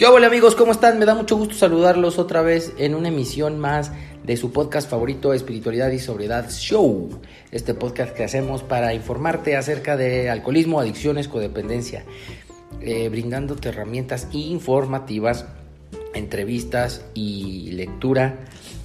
¿Qué hola amigos? ¿Cómo están? Me da mucho gusto saludarlos otra vez en una emisión más de su podcast favorito Espiritualidad y Sobriedad Show. Este podcast que hacemos para informarte acerca de alcoholismo, adicciones, codependencia, eh, brindándote herramientas informativas, entrevistas y lectura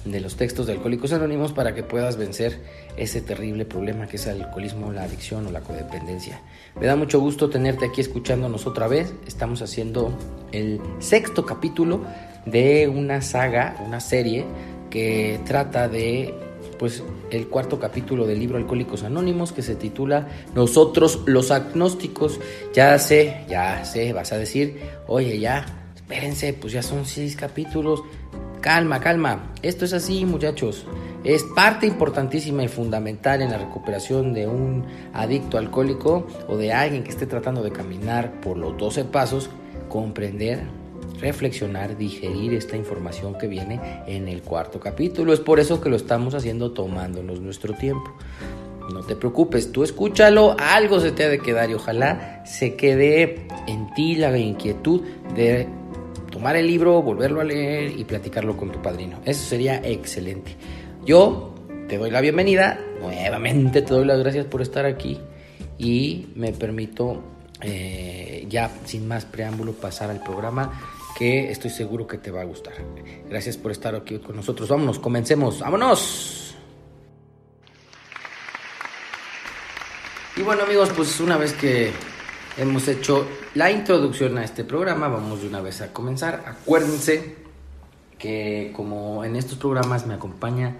de los textos de Alcohólicos Anónimos para que puedas vencer ese terrible problema que es el alcoholismo, la adicción o la codependencia. Me da mucho gusto tenerte aquí escuchándonos otra vez. Estamos haciendo el sexto capítulo de una saga, una serie que trata de pues el cuarto capítulo del libro Alcohólicos Anónimos que se titula Nosotros los agnósticos. Ya sé, ya sé, vas a decir, oye, ya, espérense, pues ya son seis capítulos. Calma, calma. Esto es así, muchachos. Es parte importantísima y fundamental en la recuperación de un adicto alcohólico o de alguien que esté tratando de caminar por los 12 pasos, comprender, reflexionar, digerir esta información que viene en el cuarto capítulo. Es por eso que lo estamos haciendo tomándonos nuestro tiempo. No te preocupes, tú escúchalo, algo se te ha de quedar y ojalá se quede en ti la inquietud de tomar el libro, volverlo a leer y platicarlo con tu padrino. Eso sería excelente. Yo te doy la bienvenida, nuevamente te doy las gracias por estar aquí y me permito eh, ya sin más preámbulo pasar al programa que estoy seguro que te va a gustar. Gracias por estar aquí con nosotros. Vámonos, comencemos. ¡Vámonos! Y bueno amigos, pues una vez que hemos hecho la introducción a este programa, vamos de una vez a comenzar. Acuérdense que como en estos programas me acompaña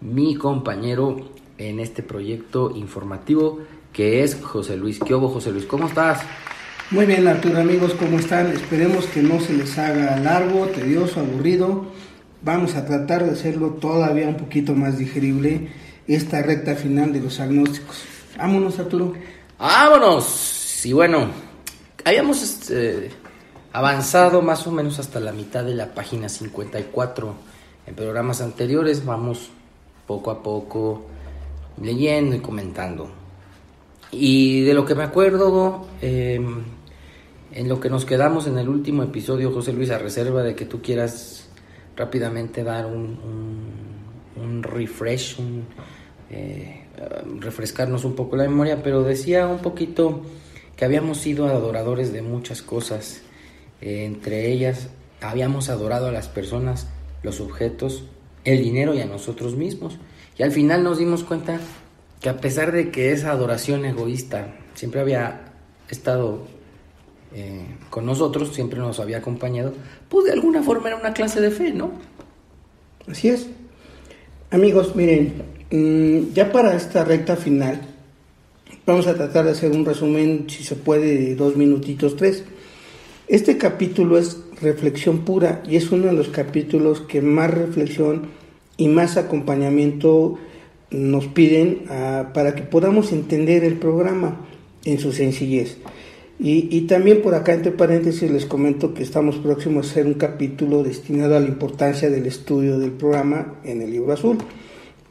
mi compañero en este proyecto informativo que es José Luis. ¿Qué hubo José Luis? ¿Cómo estás? Muy bien Arturo amigos, ¿cómo están? Esperemos que no se les haga largo, tedioso, aburrido. Vamos a tratar de hacerlo todavía un poquito más digerible esta recta final de los agnósticos. Vámonos Arturo. Vámonos. Y bueno, habíamos este, avanzado más o menos hasta la mitad de la página 54 en programas anteriores. Vamos poco a poco leyendo y comentando. Y de lo que me acuerdo, em, en lo que nos quedamos en el último episodio, José Luis, a reserva de que tú quieras rápidamente dar un, un, refresh, eh, refrescarnos un poco la memoria, pero decía un poquito que habíamos sido adoradores de muchas cosas. Eh, entre ellas, habíamos adorado a las personas, los objetos, el dinero y a nosotros mismos. Y al final nos dimos cuenta que a pesar de que esa adoración egoísta siempre había estado eh, con nosotros, siempre nos había acompañado, pues de alguna forma era una clase de fe, ¿no? Así es. Amigos, miren, mm, ya para esta recta final, Vamos a tratar de hacer un resumen, si se puede, de dos minutitos, tres. Este capítulo es reflexión pura y es uno de los capítulos que más reflexión y más acompañamiento nos piden ah, para que podamos entender el programa en su sencillez. Y, y, también por acá, entre paréntesis, les comento que estamos próximos a hacer un capítulo destinado a la importancia del estudio del programa en el libro azul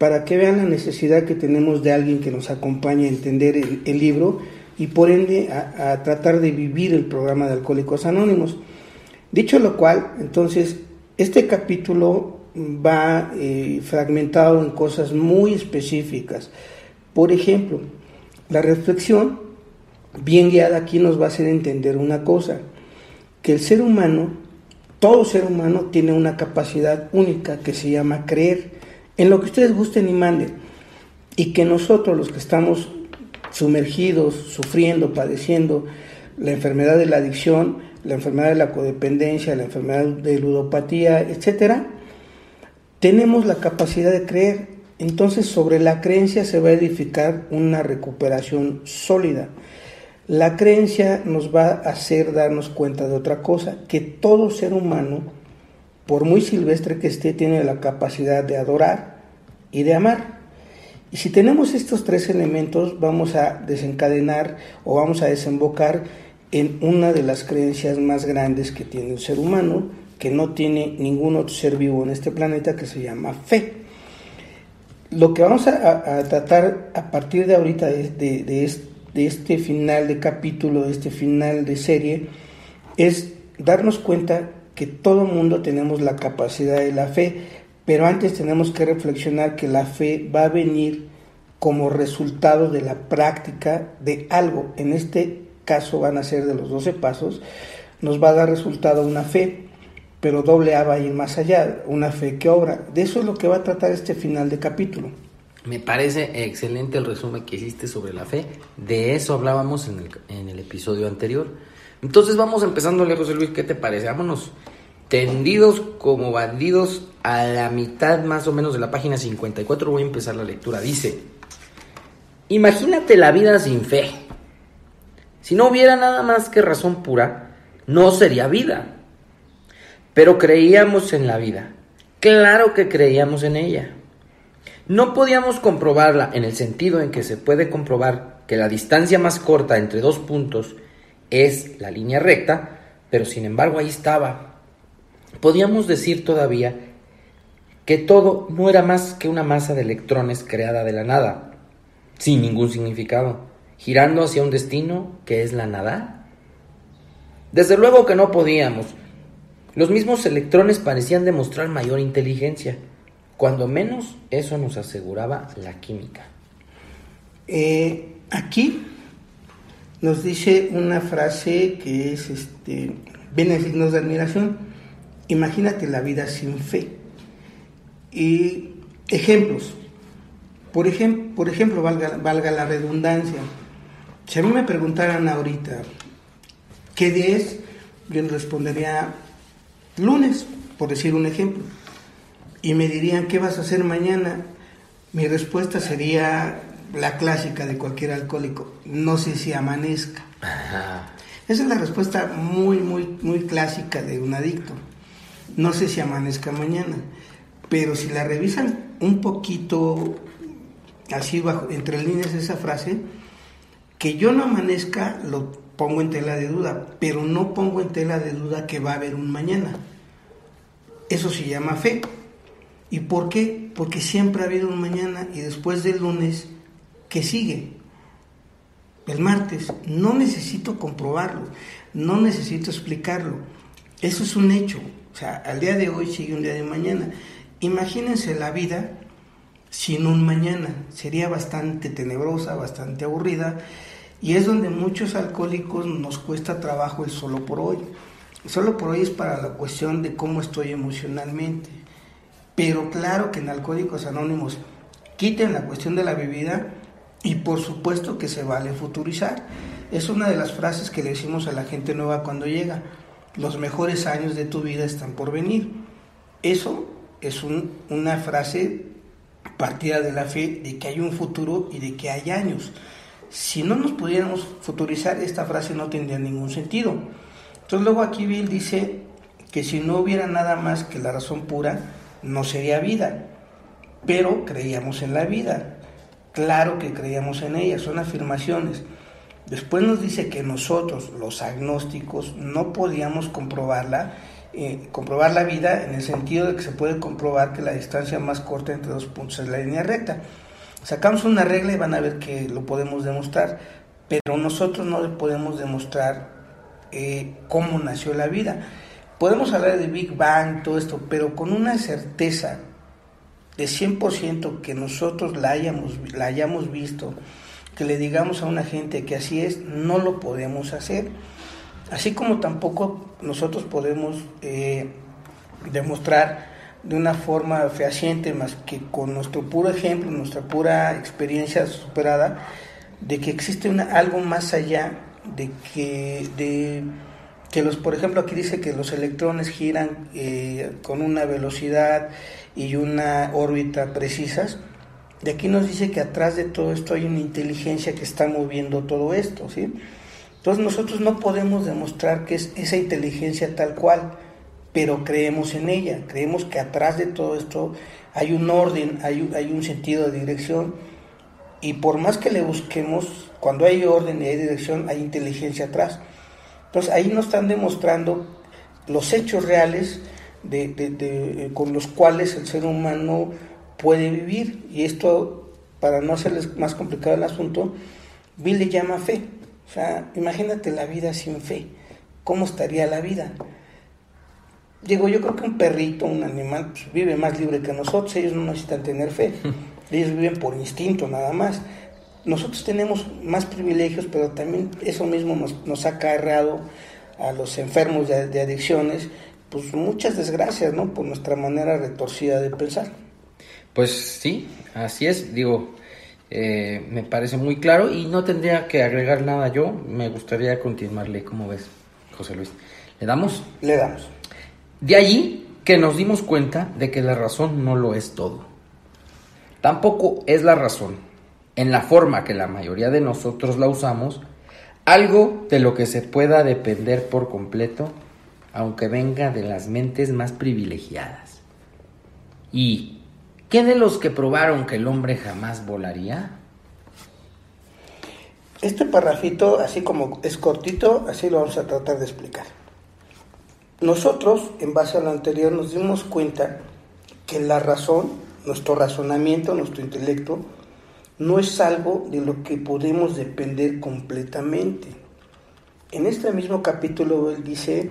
para que vean la necesidad que tenemos de alguien que nos acompañe a entender el, libro y por ende a, tratar de vivir el programa de Alcohólicos Anónimos. Dicho lo cual, entonces, este capítulo va eh, fragmentado en cosas muy específicas. Por ejemplo, la reflexión bien guiada aquí nos va a hacer entender una cosa, que el ser humano, todo ser humano tiene una capacidad única que se llama creer en lo que ustedes gusten y manden. Y que nosotros, los que estamos sumergidos, sufriendo, padeciendo la enfermedad de la adicción, la enfermedad de la codependencia, la enfermedad de ludopatía, etcétera, tenemos la capacidad de creer. Entonces, sobre la creencia se va a edificar una recuperación sólida. La creencia nos va a hacer darnos cuenta de otra cosa, que todo ser humano por muy silvestre que esté, tiene la capacidad de adorar y de amar. Y si tenemos estos tres elementos, vamos a desencadenar o vamos a desembocar en una de las creencias más grandes que tiene el ser humano, que no tiene ningún otro ser vivo en este planeta, que se llama fe. Lo que vamos a, tratar a partir de ahorita, de, de este final de capítulo, de este final de serie, es darnos cuenta que todo mundo tenemos la capacidad de la fe, pero antes tenemos que reflexionar que la fe va a venir como resultado de la práctica de algo. En este caso van a ser de los 12 pasos, nos va a dar resultado una fe, pero doble A va a ir más allá, una fe que obra. De eso es lo que va a tratar este final de capítulo. Me parece excelente el resumen que hiciste sobre la fe. De eso hablábamos en el, episodio anterior. Entonces vamos empezando, José Luis, ¿qué te parece? Vámonos tendidos como bandidos a la mitad más o menos de la página 54. Voy a empezar la lectura. Dice, imagínate la vida sin fe. Si no hubiera nada más que razón pura, no sería vida. Pero creíamos en la vida. Claro que creíamos en ella. No podíamos comprobarla en el sentido en que se puede comprobar que la distancia más corta entre dos puntos es la línea recta, pero sin embargo ahí estaba, podíamos decir todavía que todo no era más que una masa de electrones creada de la nada, sin ningún significado, girando hacia un destino que es la nada? Desde luego que no podíamos. Los mismos electrones parecían demostrar mayor inteligencia, cuando menos eso nos aseguraba la química. Eh, aquí nos dice una frase que es, este, viene de admiración Imagínate la vida sin fe. Y ejemplos. Por, ejemplo, por ejemplo valga, valga la redundancia. Si a mí me preguntaran ahorita, ¿qué día es? Yo respondería lunes, por decir un ejemplo. Y me dirían, ¿qué vas a hacer mañana? Mi respuesta sería la clásica de cualquier alcohólico, no sé si amanezca. Esa es la respuesta muy, muy, muy clásica de un adicto. No sé si amanezca mañana, pero si la revisan un poquito así bajo, entre líneas esa frase, que yo no amanezca lo pongo en tela de duda, pero no pongo en tela de duda que va a haber un mañana. Eso se llama fe. ¿Y por qué? Porque siempre ha habido un mañana y después del lunes, ¿qué sigue? El martes. No necesito comprobarlo, no necesito explicarlo. Eso es un hecho. O sea, al día de hoy sigue un día de mañana. Imagínense la vida sin un mañana. Sería bastante tenebrosa, bastante aburrida. Y es donde muchos alcohólicos nos cuesta trabajo el solo por hoy. solo por hoy es para la cuestión de cómo estoy emocionalmente. Pero claro que en Alcohólicos Anónimos quiten la cuestión de la bebida y por supuesto que se vale futurizar. Es una de las frases que le decimos a la gente nueva cuando llega los mejores años de tu vida están por venir. Eso es una frase partida de la fe de que hay un futuro y de que hay años. Si no nos pudiéramos futurizar, esta frase no tendría ningún sentido. Entonces luego aquí Bill dice que si no hubiera nada más que la razón pura, no sería vida. Pero creíamos en la vida. Claro que creíamos en ella, son afirmaciones. Después nos dice que nosotros, los agnósticos, no podíamos comprobarla, eh, comprobar la vida en el sentido de que se puede comprobar que la distancia más corta entre dos puntos es la línea recta. Sacamos una regla y van a ver que lo podemos demostrar, pero nosotros no podemos demostrar eh, cómo nació la vida. Podemos hablar de Big Bang, todo esto, pero con una certeza de 100% que nosotros la hayamos, la hayamos visto, que le digamos a una gente que así es, no lo podemos hacer. Así como tampoco nosotros podemos eh, demostrar de una forma fehaciente más que con nuestro puro ejemplo, nuestra pura experiencia superada, de que existe una, algo más allá de que, de, que los, por ejemplo, aquí dice que los electrones giran eh, con una velocidad y una órbita precisas de aquí nos dice que atrás de todo esto hay una inteligencia que está moviendo todo esto, ¿sí? Entonces nosotros no podemos demostrar que es esa inteligencia tal cual, pero creemos en ella, creemos que atrás de todo esto hay un orden, hay, un sentido de dirección Y por más que le busquemos, cuando hay orden y hay dirección, hay inteligencia atrás. Entonces ahí nos están demostrando los hechos reales de, con los cuales el ser humano puede vivir. Y esto, para no hacerles más complicado el asunto, Bill le llama fe. O sea, imagínate la vida sin fe. ¿Cómo estaría la vida? Digo, yo creo que un perrito, un animal, pues, vive más libre que nosotros. Ellos no necesitan tener fe. Ellos viven por instinto nada más. Nosotros tenemos más privilegios, pero también eso mismo nos, nos ha acarreado a los enfermos de, de adicciones pues muchas desgracias, ¿no? Por nuestra manera retorcida de pensar. Pues sí, así es, digo, eh, me parece muy claro y no tendría que agregar nada yo, me gustaría continuarle, ¿cómo ves, José Luis? ¿Le damos? Le damos. De allí que nos dimos cuenta de que la razón no lo es todo. Tampoco es la razón, en la forma que la mayoría de nosotros la usamos, algo de lo que se pueda depender por completo aunque venga de las mentes más privilegiadas. ¿Y qué de los que probaron que el hombre jamás volaría? Este parrafito, así como es cortito, así lo vamos a tratar de explicar. Nosotros, en base a lo anterior, nos dimos cuenta que la razón, nuestro razonamiento, nuestro intelecto, no es algo de lo que podemos depender completamente. En este mismo capítulo él dice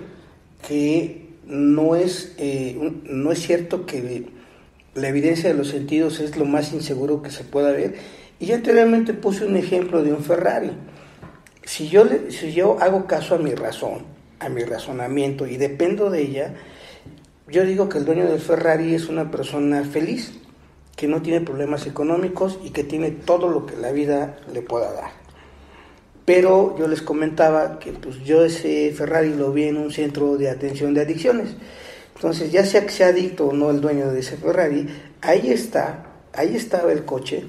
que no es, eh, no es cierto que la evidencia de los sentidos es lo más inseguro que se pueda ver. Y anteriormente puse un ejemplo de un Ferrari. Si yo, si yo hago caso a mi razón, a mi razonamiento y dependo de ella, yo digo que el dueño del Ferrari es una persona feliz, que no tiene problemas económicos y que tiene todo lo que la vida le pueda dar. Pero yo les comentaba que pues yo ese Ferrari lo vi en un centro de atención de adicciones. Entonces, ya sea que sea adicto o no el dueño de ese Ferrari, ahí está, ahí estaba el coche,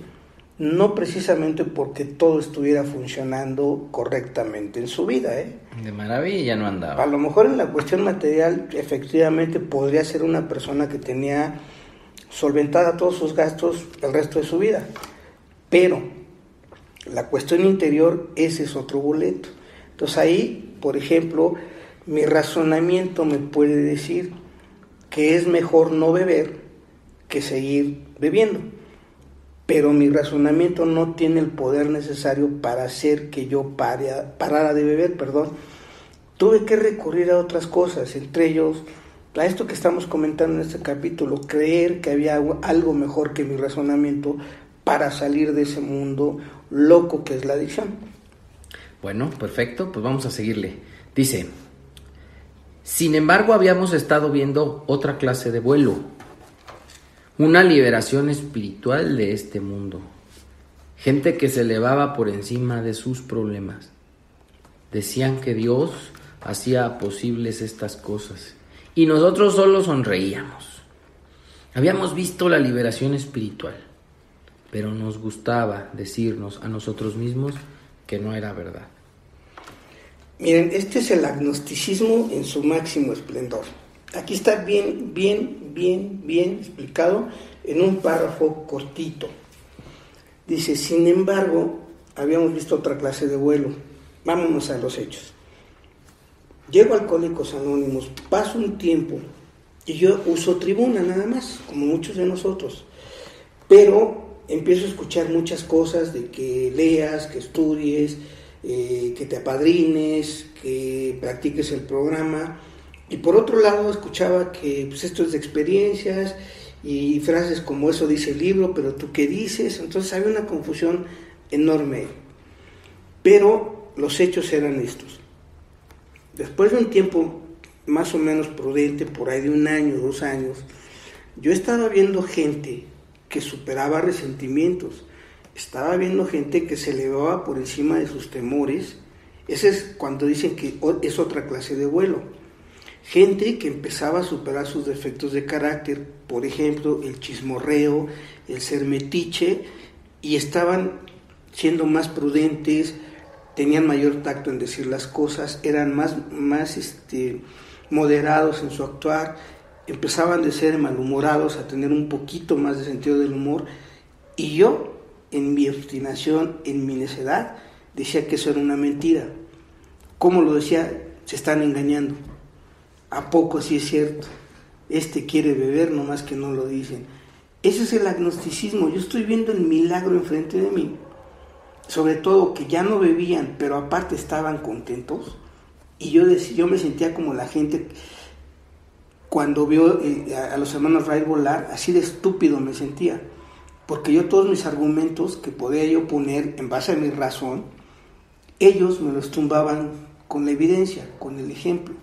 no precisamente porque todo estuviera funcionando correctamente en su vida. ¿eh? De maravilla no andaba. A lo mejor en la cuestión material, efectivamente, podría ser una persona que tenía solventada todos sus gastos el resto de su vida. Pero la cuestión interior, ese es otro boleto. Entonces ahí, por ejemplo, mi razonamiento me puede decir que es mejor no beber que seguir bebiendo. Pero mi razonamiento no tiene el poder necesario para hacer que yo parara de beber, perdón. Tuve que recurrir a otras cosas, entre ellos a esto que estamos comentando en este capítulo, creer que había algo mejor que mi razonamiento para salir de ese mundo loco que es la adicción. Bueno, perfecto, pues vamos a seguirle. Dice, sin embargo habíamos estado viendo otra clase de vuelo, una liberación espiritual de este mundo, gente que se elevaba por encima de sus problemas. Decían que Dios hacía posibles estas cosas y nosotros solo sonreíamos. Habíamos visto la liberación espiritual pero nos gustaba decirnos a nosotros mismos que no era verdad. Miren, este es el agnosticismo en su máximo esplendor. Aquí está bien, bien, bien, bien explicado en un párrafo cortito. Dice, sin embargo, habíamos visto otra clase de vuelo. Vámonos a los hechos. Llego a Alcohólicos Anónimos, paso un tiempo y yo uso tribuna nada más, como muchos de nosotros. Pero empiezo a escuchar muchas cosas de que leas, que estudies, eh, que te apadrines, que practiques el programa. Y por otro lado escuchaba que pues, esto es de experiencias y frases como eso dice el libro, pero tú qué dices. Entonces había una confusión enorme. Pero los hechos eran estos. Después de un tiempo más o menos prudente, por ahí de un año, dos años, yo estaba viendo gente que superaba resentimientos. Estaba viendo gente que se elevaba por encima de sus temores. Ese es cuando dicen que es otra clase de vuelo. Gente que empezaba a superar sus defectos de carácter, por ejemplo, el chismorreo, el ser metiche, y estaban siendo más prudentes, tenían mayor tacto en decir las cosas, eran más, más este, moderados en su actuar empezaban de ser malhumorados a tener un poquito más de sentido del humor y yo en mi obstinación, en mi necedad, decía que eso era una mentira. ¿Cómo lo decía? Se están engañando. ¿A poco así es cierto? Este quiere beber, nomás que no lo dicen. Ese es el agnosticismo. Yo estoy viendo el milagro enfrente de mí. Sobre todo que ya no bebían, pero aparte estaban contentos. Y yo, yo me sentía como la gente cuando vio eh, a los hermanos Ray volar, así de estúpido me sentía. Porque yo todos mis argumentos que podía yo poner en base a mi razón, ellos me los tumbaban con la evidencia, con el ejemplo.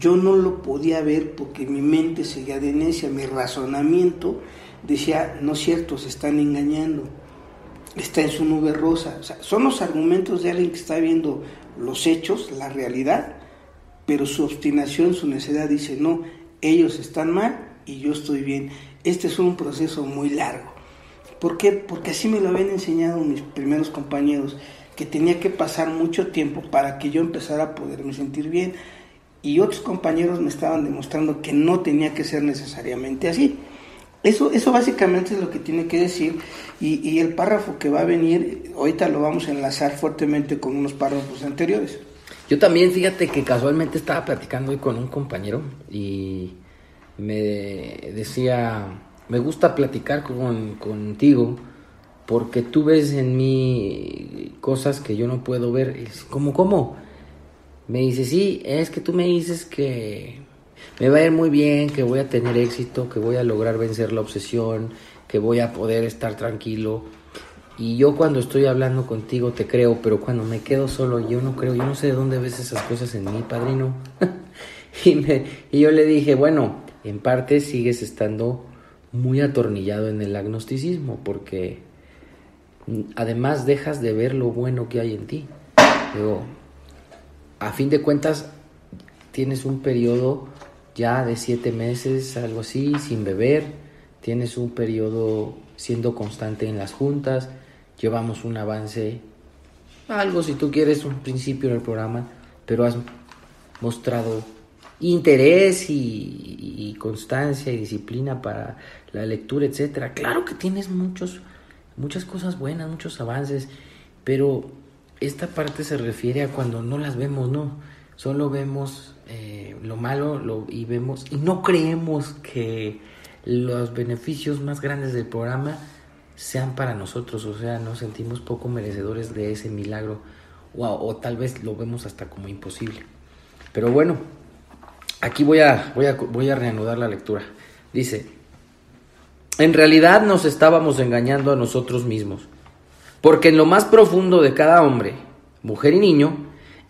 Yo no lo podía ver porque mi mente seguía de necia, mi razonamiento decía, no es cierto, se están engañando, está en su nube rosa. Son los argumentos de alguien que está viendo los hechos, la realidad, pero su obstinación, su necedad dice, no, ellos están mal y yo estoy bien. Este es un proceso muy largo. ¿Por qué? Porque así me lo habían enseñado mis primeros compañeros, que tenía que pasar mucho tiempo para que yo empezara a poderme sentir bien. Y otros compañeros me estaban demostrando que no tenía que ser necesariamente así. Eso, eso básicamente es lo que tiene que decir y, y, el párrafo que va a venir, ahorita lo vamos a enlazar fuertemente con unos párrafos anteriores. Yo también, fíjate que casualmente estaba platicando hoy con un compañero y me decía, me gusta platicar con, contigo porque tú ves en mí cosas que yo no puedo ver. ¿Cómo, cómo? Me dice, sí, es que tú me dices que me va a ir muy bien, que voy a tener éxito, que voy a lograr vencer la obsesión, que voy a poder estar tranquilo. Y yo cuando estoy hablando contigo te creo, pero cuando me quedo solo yo no creo, yo no sé de dónde ves esas cosas en mí, padrino. y, me, y yo le dije, bueno, en parte sigues estando muy atornillado en el agnosticismo, porque además dejas de ver lo bueno que hay en ti. Pero a fin de cuentas, tienes un periodo ya de siete meses, algo así, sin beber, tienes un periodo siendo constante en las juntas, llevamos un avance, algo si tú quieres, un principio en el programa, pero has mostrado interés y, constancia y disciplina para la lectura, etcétera. Claro que tienes muchos, muchas cosas buenas, muchos avances, pero esta parte se refiere a cuando no las vemos, ¿no? Solo vemos eh, lo malo lo, y vemos y no creemos que los beneficios más grandes del programa sean para nosotros, o sea, nos sentimos poco merecedores de ese milagro o, tal vez lo vemos hasta como imposible. Pero bueno, aquí voy a, voy a, voy a reanudar la lectura. Dice, en realidad nos estábamos engañando a nosotros mismos, porque en lo más profundo de cada hombre, mujer y niño,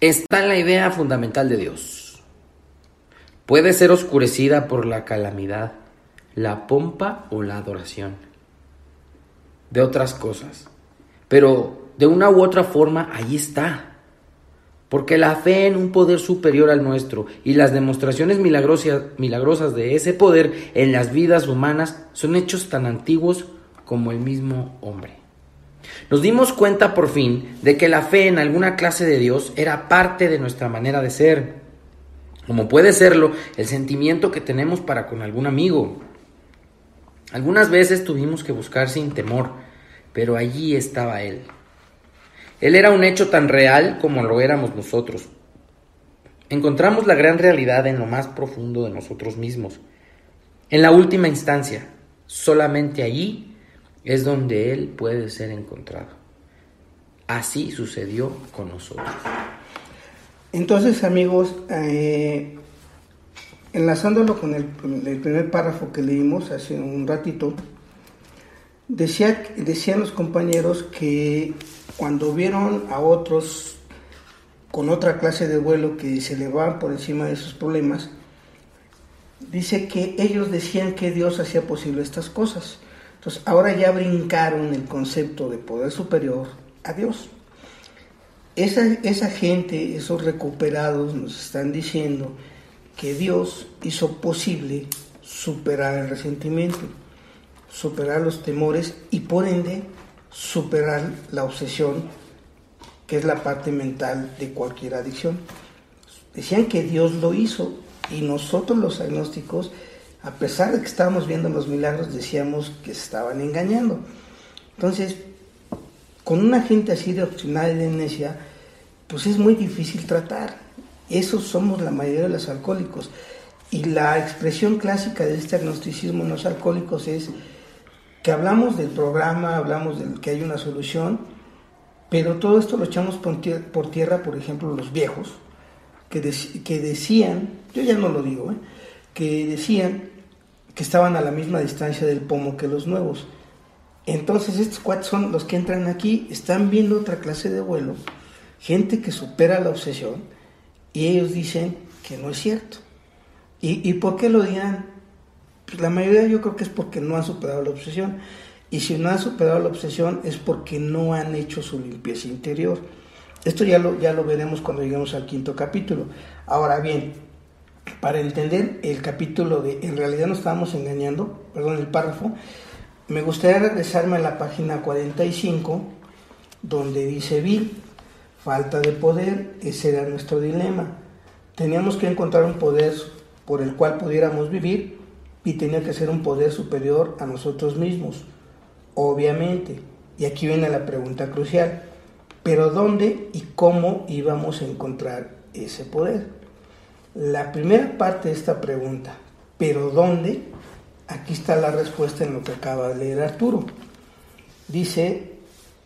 está la idea fundamental de Dios. Puede ser oscurecida por la calamidad, la pompa o la adoración de otras cosas. Pero de una u otra forma, ahí está. Porque la fe en un poder superior al nuestro y las demostraciones milagrosas, de ese poder en las vidas humanas son hechos tan antiguos como el mismo hombre. Nos dimos cuenta por fin de que la fe en alguna clase de Dios era parte de nuestra manera de ser, como puede serlo el sentimiento que tenemos para con algún amigo, algunas veces tuvimos que buscar sin temor, pero allí estaba Él. Él era un hecho tan real como lo éramos nosotros. Encontramos la gran realidad en lo más profundo de nosotros mismos. En la última instancia, solamente allí es donde Él puede ser encontrado. Así sucedió con nosotros. Entonces, amigos, eh, enlazándolo con el, primer párrafo que leímos hace un ratito, decía, decían los compañeros que cuando vieron a otros con otra clase de vuelo que se elevaban por encima de sus problemas, dice que ellos decían que Dios hacía posible estas cosas. Entonces ahora ya brincaron el concepto de poder superior a Dios. Esa, esa gente, esos recuperados nos están diciendo que Dios hizo posible superar el resentimiento, superar los temores y por ende superar la obsesión, que es la parte mental de cualquier adicción. Decían que Dios lo hizo y nosotros los agnósticos, a pesar de que estábamos viendo los milagros, decíamos que estaban engañando. Entonces, con una gente así de obstinada y de necia, pues es muy difícil tratar. Esos somos la mayoría de los alcohólicos. Y la expresión clásica de este agnosticismo en los alcohólicos es que hablamos del programa, hablamos de que hay una solución, pero todo esto lo echamos por tierra, por ejemplo, los viejos, que, que decían, yo ya no lo digo, ¿eh? que decían que estaban a la misma distancia del pomo que los nuevos. Entonces estos cuatro son los que entran aquí, están viendo otra clase de vuelo, gente que supera la obsesión, y ellos dicen que no es cierto. ¿Y, y por qué lo dirán? Pues la mayoría yo creo que es porque no han superado la obsesión. Y si no han superado la obsesión es porque no han hecho su limpieza interior. Esto ya lo, ya lo veremos cuando lleguemos al quinto capítulo. Ahora bien, para entender el capítulo de en realidad nos estábamos engañando, perdón, el párrafo, me gustaría regresarme a la página 45, donde dice Bill, falta de poder, ese era nuestro dilema. Teníamos que encontrar un poder por el cual pudiéramos vivir y tenía que ser un poder superior a nosotros mismos, obviamente. Y aquí viene la pregunta crucial, pero ¿dónde y cómo íbamos a encontrar ese poder? La primera parte de esta pregunta, ¿pero dónde? Aquí está la respuesta en lo que acaba de leer Arturo. Dice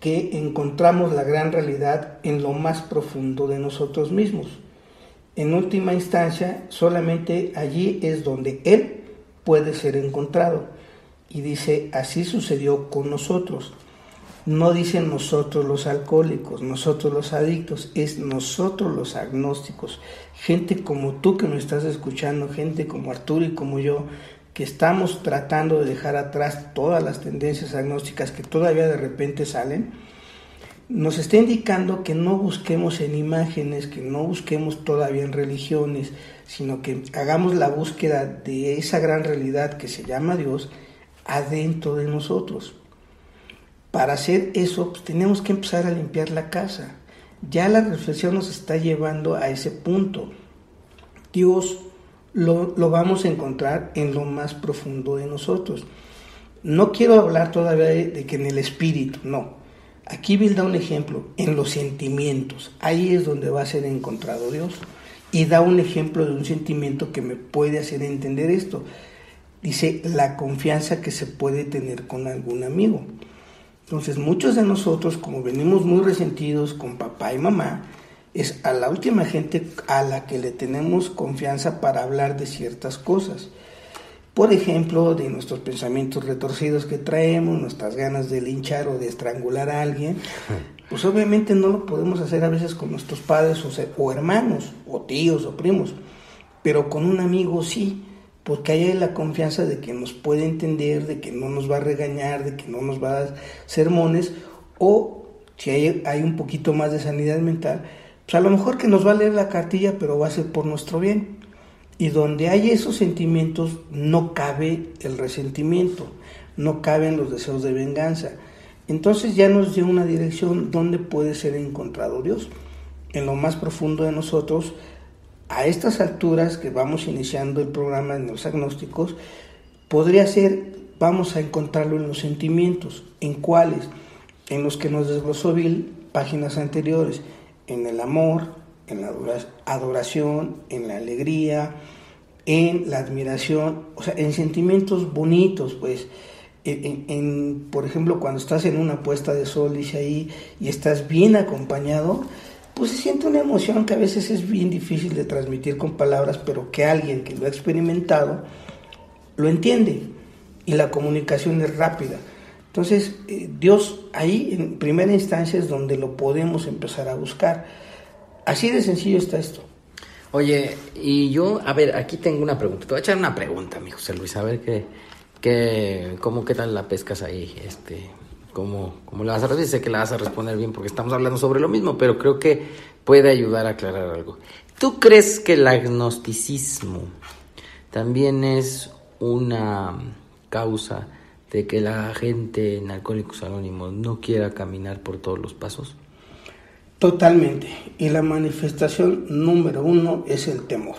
que encontramos la gran realidad en lo más profundo de nosotros mismos. En última instancia, solamente allí es donde Él puede ser encontrado. Y dice, así sucedió con nosotros. No dicen nosotros los alcohólicos, nosotros los adictos, es nosotros los agnósticos. Gente como tú que me estás escuchando, gente como Arturo y como yo, que estamos tratando de dejar atrás todas las tendencias agnósticas que todavía de repente salen, nos está indicando que no busquemos en imágenes, que no busquemos todavía en religiones, sino que hagamos la búsqueda de esa gran realidad que se llama Dios adentro de nosotros. Para hacer eso, pues, tenemos que empezar a limpiar la casa. Ya la reflexión nos está llevando a ese punto. Dios lo, lo vamos a encontrar en lo más profundo de nosotros. No quiero hablar todavía de que en el espíritu, no Aquí Bill da un ejemplo, en los sentimientos. Ahí es donde va a ser encontrado Dios. Y da un ejemplo de un sentimiento que me puede hacer entender esto. Dice, la confianza que se puede tener con algún amigo. Entonces, muchos de nosotros, como venimos muy resentidos con papá y mamá, es a la última gente a la que le tenemos confianza para hablar de ciertas cosas por ejemplo, de nuestros pensamientos retorcidos que traemos, nuestras ganas de linchar o de estrangular a alguien, pues obviamente no lo podemos hacer a veces con nuestros padres o, hermanos, o tíos o primos, pero con un amigo sí, porque hay la confianza de que nos puede entender, de que no nos va a regañar, de que no nos va a dar sermones, o si hay, hay un poquito más de sanidad mental, pues a lo mejor que nos va a leer la cartilla, pero va a ser por nuestro bien. Y donde hay esos sentimientos no cabe el resentimiento, no caben los deseos de venganza. Entonces ya nos dio una dirección donde puede ser encontrado Dios. En lo más profundo de nosotros, a estas alturas que vamos iniciando el programa de los agnósticos, podría ser, vamos a encontrarlo en los sentimientos. ¿En cuáles? En los que nos desglosó Bill páginas anteriores, en el amor, en la adoración, en la alegría, en la admiración, o sea, en sentimientos bonitos, pues. En, por ejemplo, cuando estás en una puesta de sol, ahí, y estás bien acompañado, pues se siente una emoción que a veces es bien difícil de transmitir con palabras, pero que alguien que lo ha experimentado lo entiende y la comunicación es rápida. Entonces, eh, Dios ahí en primera instancia es donde lo podemos empezar a buscar. Así de sencillo está esto. Oye, y yo, a ver, aquí tengo una pregunta. Te voy a echar una pregunta, mi José Luis, a ver qué, qué, cómo, qué tal la pescas ahí, este, cómo, cómo le vas a responder. Sé que la vas a responder bien porque estamos hablando sobre lo mismo, pero creo que puede ayudar a aclarar algo. ¿Tú crees que el agnosticismo también es una causa de que la gente en Alcohólicos Anónimos no quiera caminar por todos los pasos? Totalmente. Y la manifestación número uno es el temor.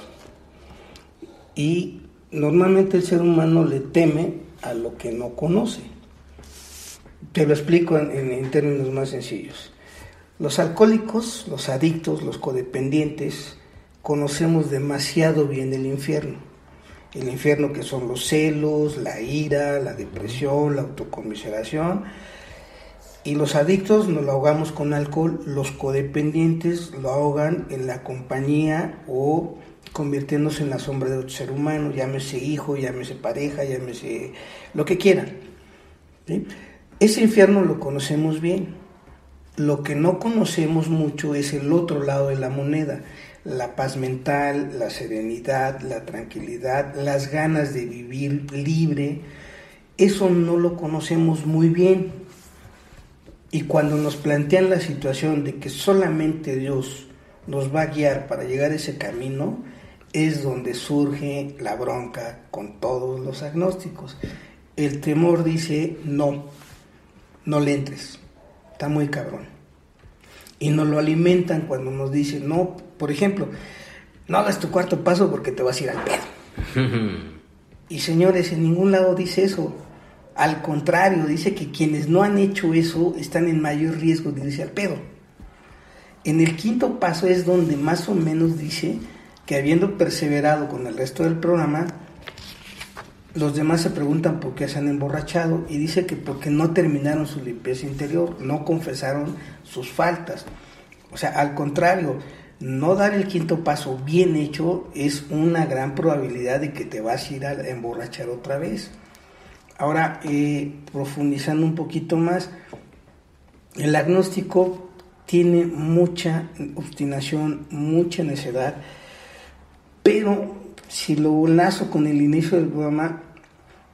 Y normalmente el ser humano le teme a lo que no conoce. Te lo explico en, términos más sencillos. Los alcohólicos, los adictos, los codependientes, conocemos demasiado bien el infierno. El infierno que son los celos, la ira, la depresión, la autocomiseración. Y los adictos nos lo ahogamos con alcohol, los codependientes lo ahogan en la compañía o convirtiéndose en la sombra de otro ser humano, llámese hijo, llámese pareja, llámese lo que quieran. Ese infierno lo conocemos bien. Lo que no conocemos mucho es el otro lado de la moneda, la paz mental, la serenidad, la tranquilidad, las ganas de vivir libre. Eso no lo conocemos muy bien. Y cuando nos plantean la situación de que solamente Dios nos va a guiar para llegar a ese camino, es donde surge la bronca con todos los agnósticos. El temor dice, no, no le entres, está muy cabrón. Y nos lo alimentan cuando nos dicen, no, por ejemplo, no hagas tu cuarto paso porque te vas a ir al pedo. y señores, en ningún lado dice eso. Al contrario, dice que quienes no han hecho eso están en mayor riesgo de irse al pedo. En el quinto paso es donde más o menos dice que habiendo perseverado con el resto del programa, los demás se preguntan por qué se han emborrachado y dice que porque no terminaron su limpieza interior, no confesaron sus faltas. O sea, al contrario, no dar el quinto paso bien hecho es una gran probabilidad de que te vas a ir a emborrachar otra vez. Ahora, eh, profundizando un poquito más, el agnóstico tiene mucha obstinación, mucha necedad, pero si lo lazo con el inicio del programa,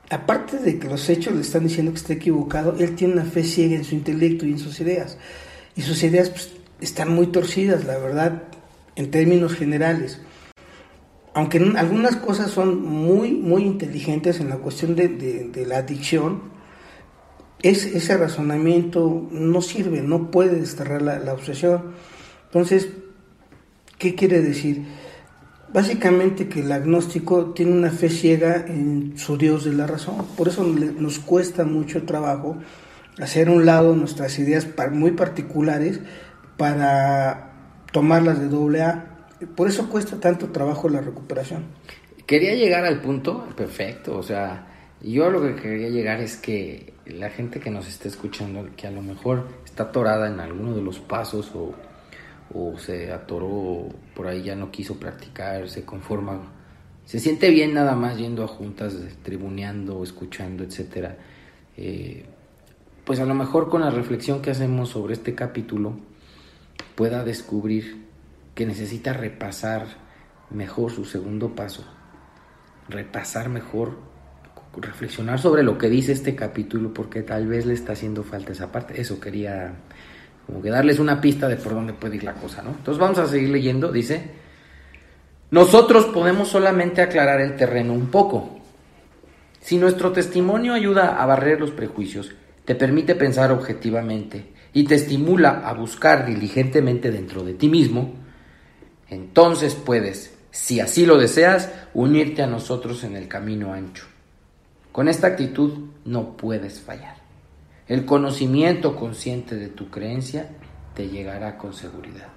aparte de que los hechos le están diciendo que está equivocado, él tiene una fe ciega en su intelecto y en sus ideas. Y sus ideas pues, están muy torcidas, la verdad, en términos generales. Aunque algunas cosas son muy, muy inteligentes en la cuestión de, la adicción, es, ese razonamiento no sirve, no puede desterrar la, la obsesión. Entonces, ¿qué quiere decir? Básicamente que el agnóstico tiene una fe ciega en su Dios de la razón. Por eso nos cuesta mucho trabajo hacer un lado nuestras ideas muy particulares para tomarlas de doble A. Por eso cuesta tanto trabajo la recuperación. Quería llegar al punto perfecto, o sea, yo lo que quería llegar es que la gente que nos esté escuchando, que a lo mejor está atorada en alguno de los pasos o o se atoró por ahí, ya no quiso practicar, se conforma, se siente bien nada más yendo a juntas, tribuneando, escuchando, etcétera. Eh, pues a lo mejor con la reflexión que hacemos sobre este capítulo pueda descubrir que necesita repasar mejor su segundo paso, repasar mejor, reflexionar sobre lo que dice este capítulo porque tal vez le está haciendo falta esa parte. Eso quería como que darles una pista de por dónde puede ir la cosa, ¿no? Entonces vamos a seguir leyendo, dice, nosotros podemos solamente aclarar el terreno un poco. Si nuestro testimonio ayuda a barrer los prejuicios, te permite pensar objetivamente y te estimula a buscar diligentemente dentro de ti mismo, entonces puedes, si así lo deseas, unirte a nosotros en el camino ancho. Con esta actitud no puedes fallar. El conocimiento consciente de tu creencia te llegará con seguridad.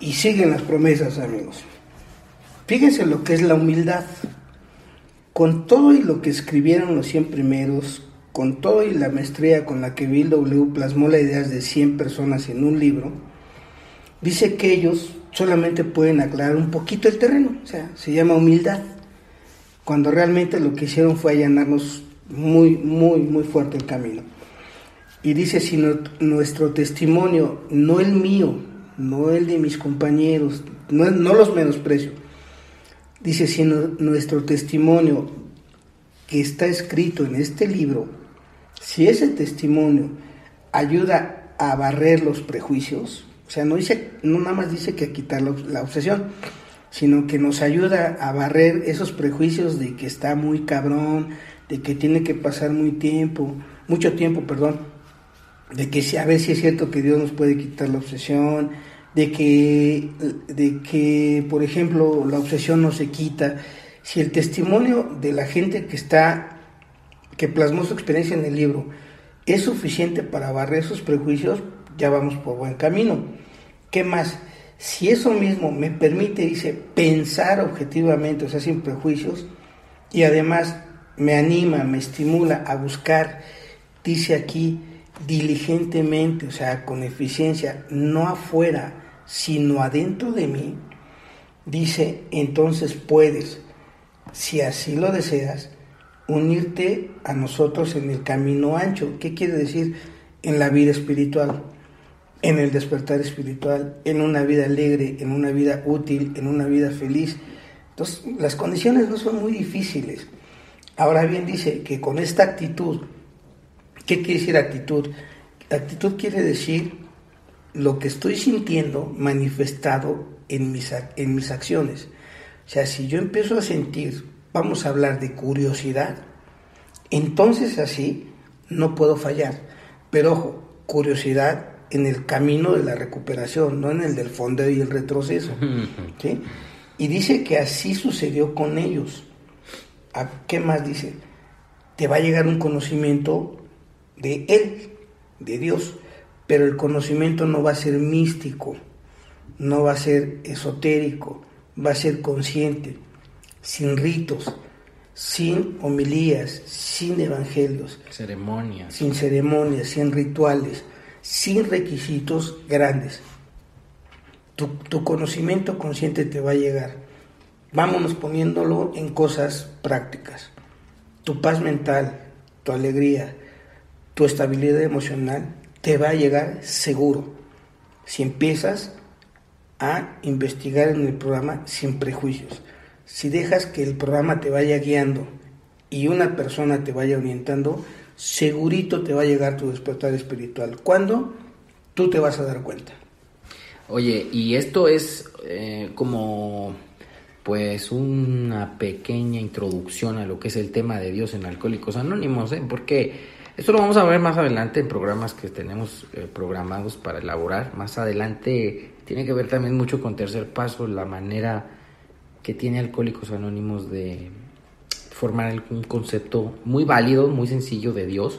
Y siguen las promesas, amigos. Fíjense lo que es la humildad. Con todo y lo que escribieron los 100 primeros, con todo y la maestría con la que Bill W. plasmó las ideas de 100 personas en un libro, dice que ellos solamente pueden aclarar un poquito el terreno, o sea, se llama humildad, cuando realmente lo que hicieron fue allanarnos muy, muy, muy fuerte el camino. Y dice, si nuestro testimonio, no el mío, no el de mis compañeros, no, los menosprecio, dice, si nuestro testimonio que está escrito en este libro, si ese testimonio ayuda a barrer los prejuicios, o sea, no, dice, no nada más dice que quitar la obsesión, sino que nos ayuda a barrer esos prejuicios de que está muy cabrón, de que tiene que pasar muy tiempo, mucho tiempo, perdón, de que a ver si es cierto que Dios nos puede quitar la obsesión, de que, de que, por ejemplo, la obsesión no se quita. Si el testimonio de la gente que está, que plasmó su experiencia en el libro, es suficiente para barrer esos prejuicios, ya vamos por buen camino. ¿Qué más? Si eso mismo me permite, dice, pensar objetivamente, o sea, sin prejuicios, y además me anima, me estimula a buscar, dice aquí, diligentemente, o sea, con eficiencia, no afuera, sino adentro de mí, dice, entonces puedes, si así lo deseas, unirte a nosotros en el camino ancho. ¿Qué quiere decir? En la vida espiritual, en el despertar espiritual, en una vida alegre, en una vida útil, en una vida feliz. Entonces, las condiciones no son muy difíciles. Ahora bien, dice que con esta actitud, ¿qué quiere decir actitud? Actitud quiere decir lo que estoy sintiendo manifestado en mis, en mis acciones. O sea, si yo empiezo a sentir vamos a hablar de curiosidad, entonces así no puedo fallar. Pero ojo, curiosidad en el camino de la recuperación, no en el del fondo y el retroceso. Y dice que así sucedió con ellos. ¿A qué más dice? Te va a llegar un conocimiento de Él, de Dios, pero el conocimiento no va a ser místico, no va a ser esotérico, va a ser consciente sin ritos, sin homilías, sin evangelios, ceremonias, sin ceremonias, sin rituales, sin requisitos grandes. Tu, conocimiento consciente te va a llegar. Vámonos poniéndolo en cosas prácticas. Tu paz mental, tu alegría, tu estabilidad emocional te va a llegar seguro si empiezas a investigar en el programa sin prejuicios si dejas que el programa te vaya guiando y una persona te vaya orientando, segurito te va a llegar tu despertar espiritual. ¿Cuándo? Tú te vas a dar cuenta. Oye, y esto es eh, como pues una pequeña introducción a lo que es el tema de Dios en Alcohólicos Anónimos, ¿eh? porque esto lo vamos a ver más adelante en programas que tenemos eh, programados para elaborar. Más adelante tiene que ver también mucho con tercer paso, la manera que tiene Alcohólicos Anónimos de formar un concepto muy válido, muy sencillo de Dios.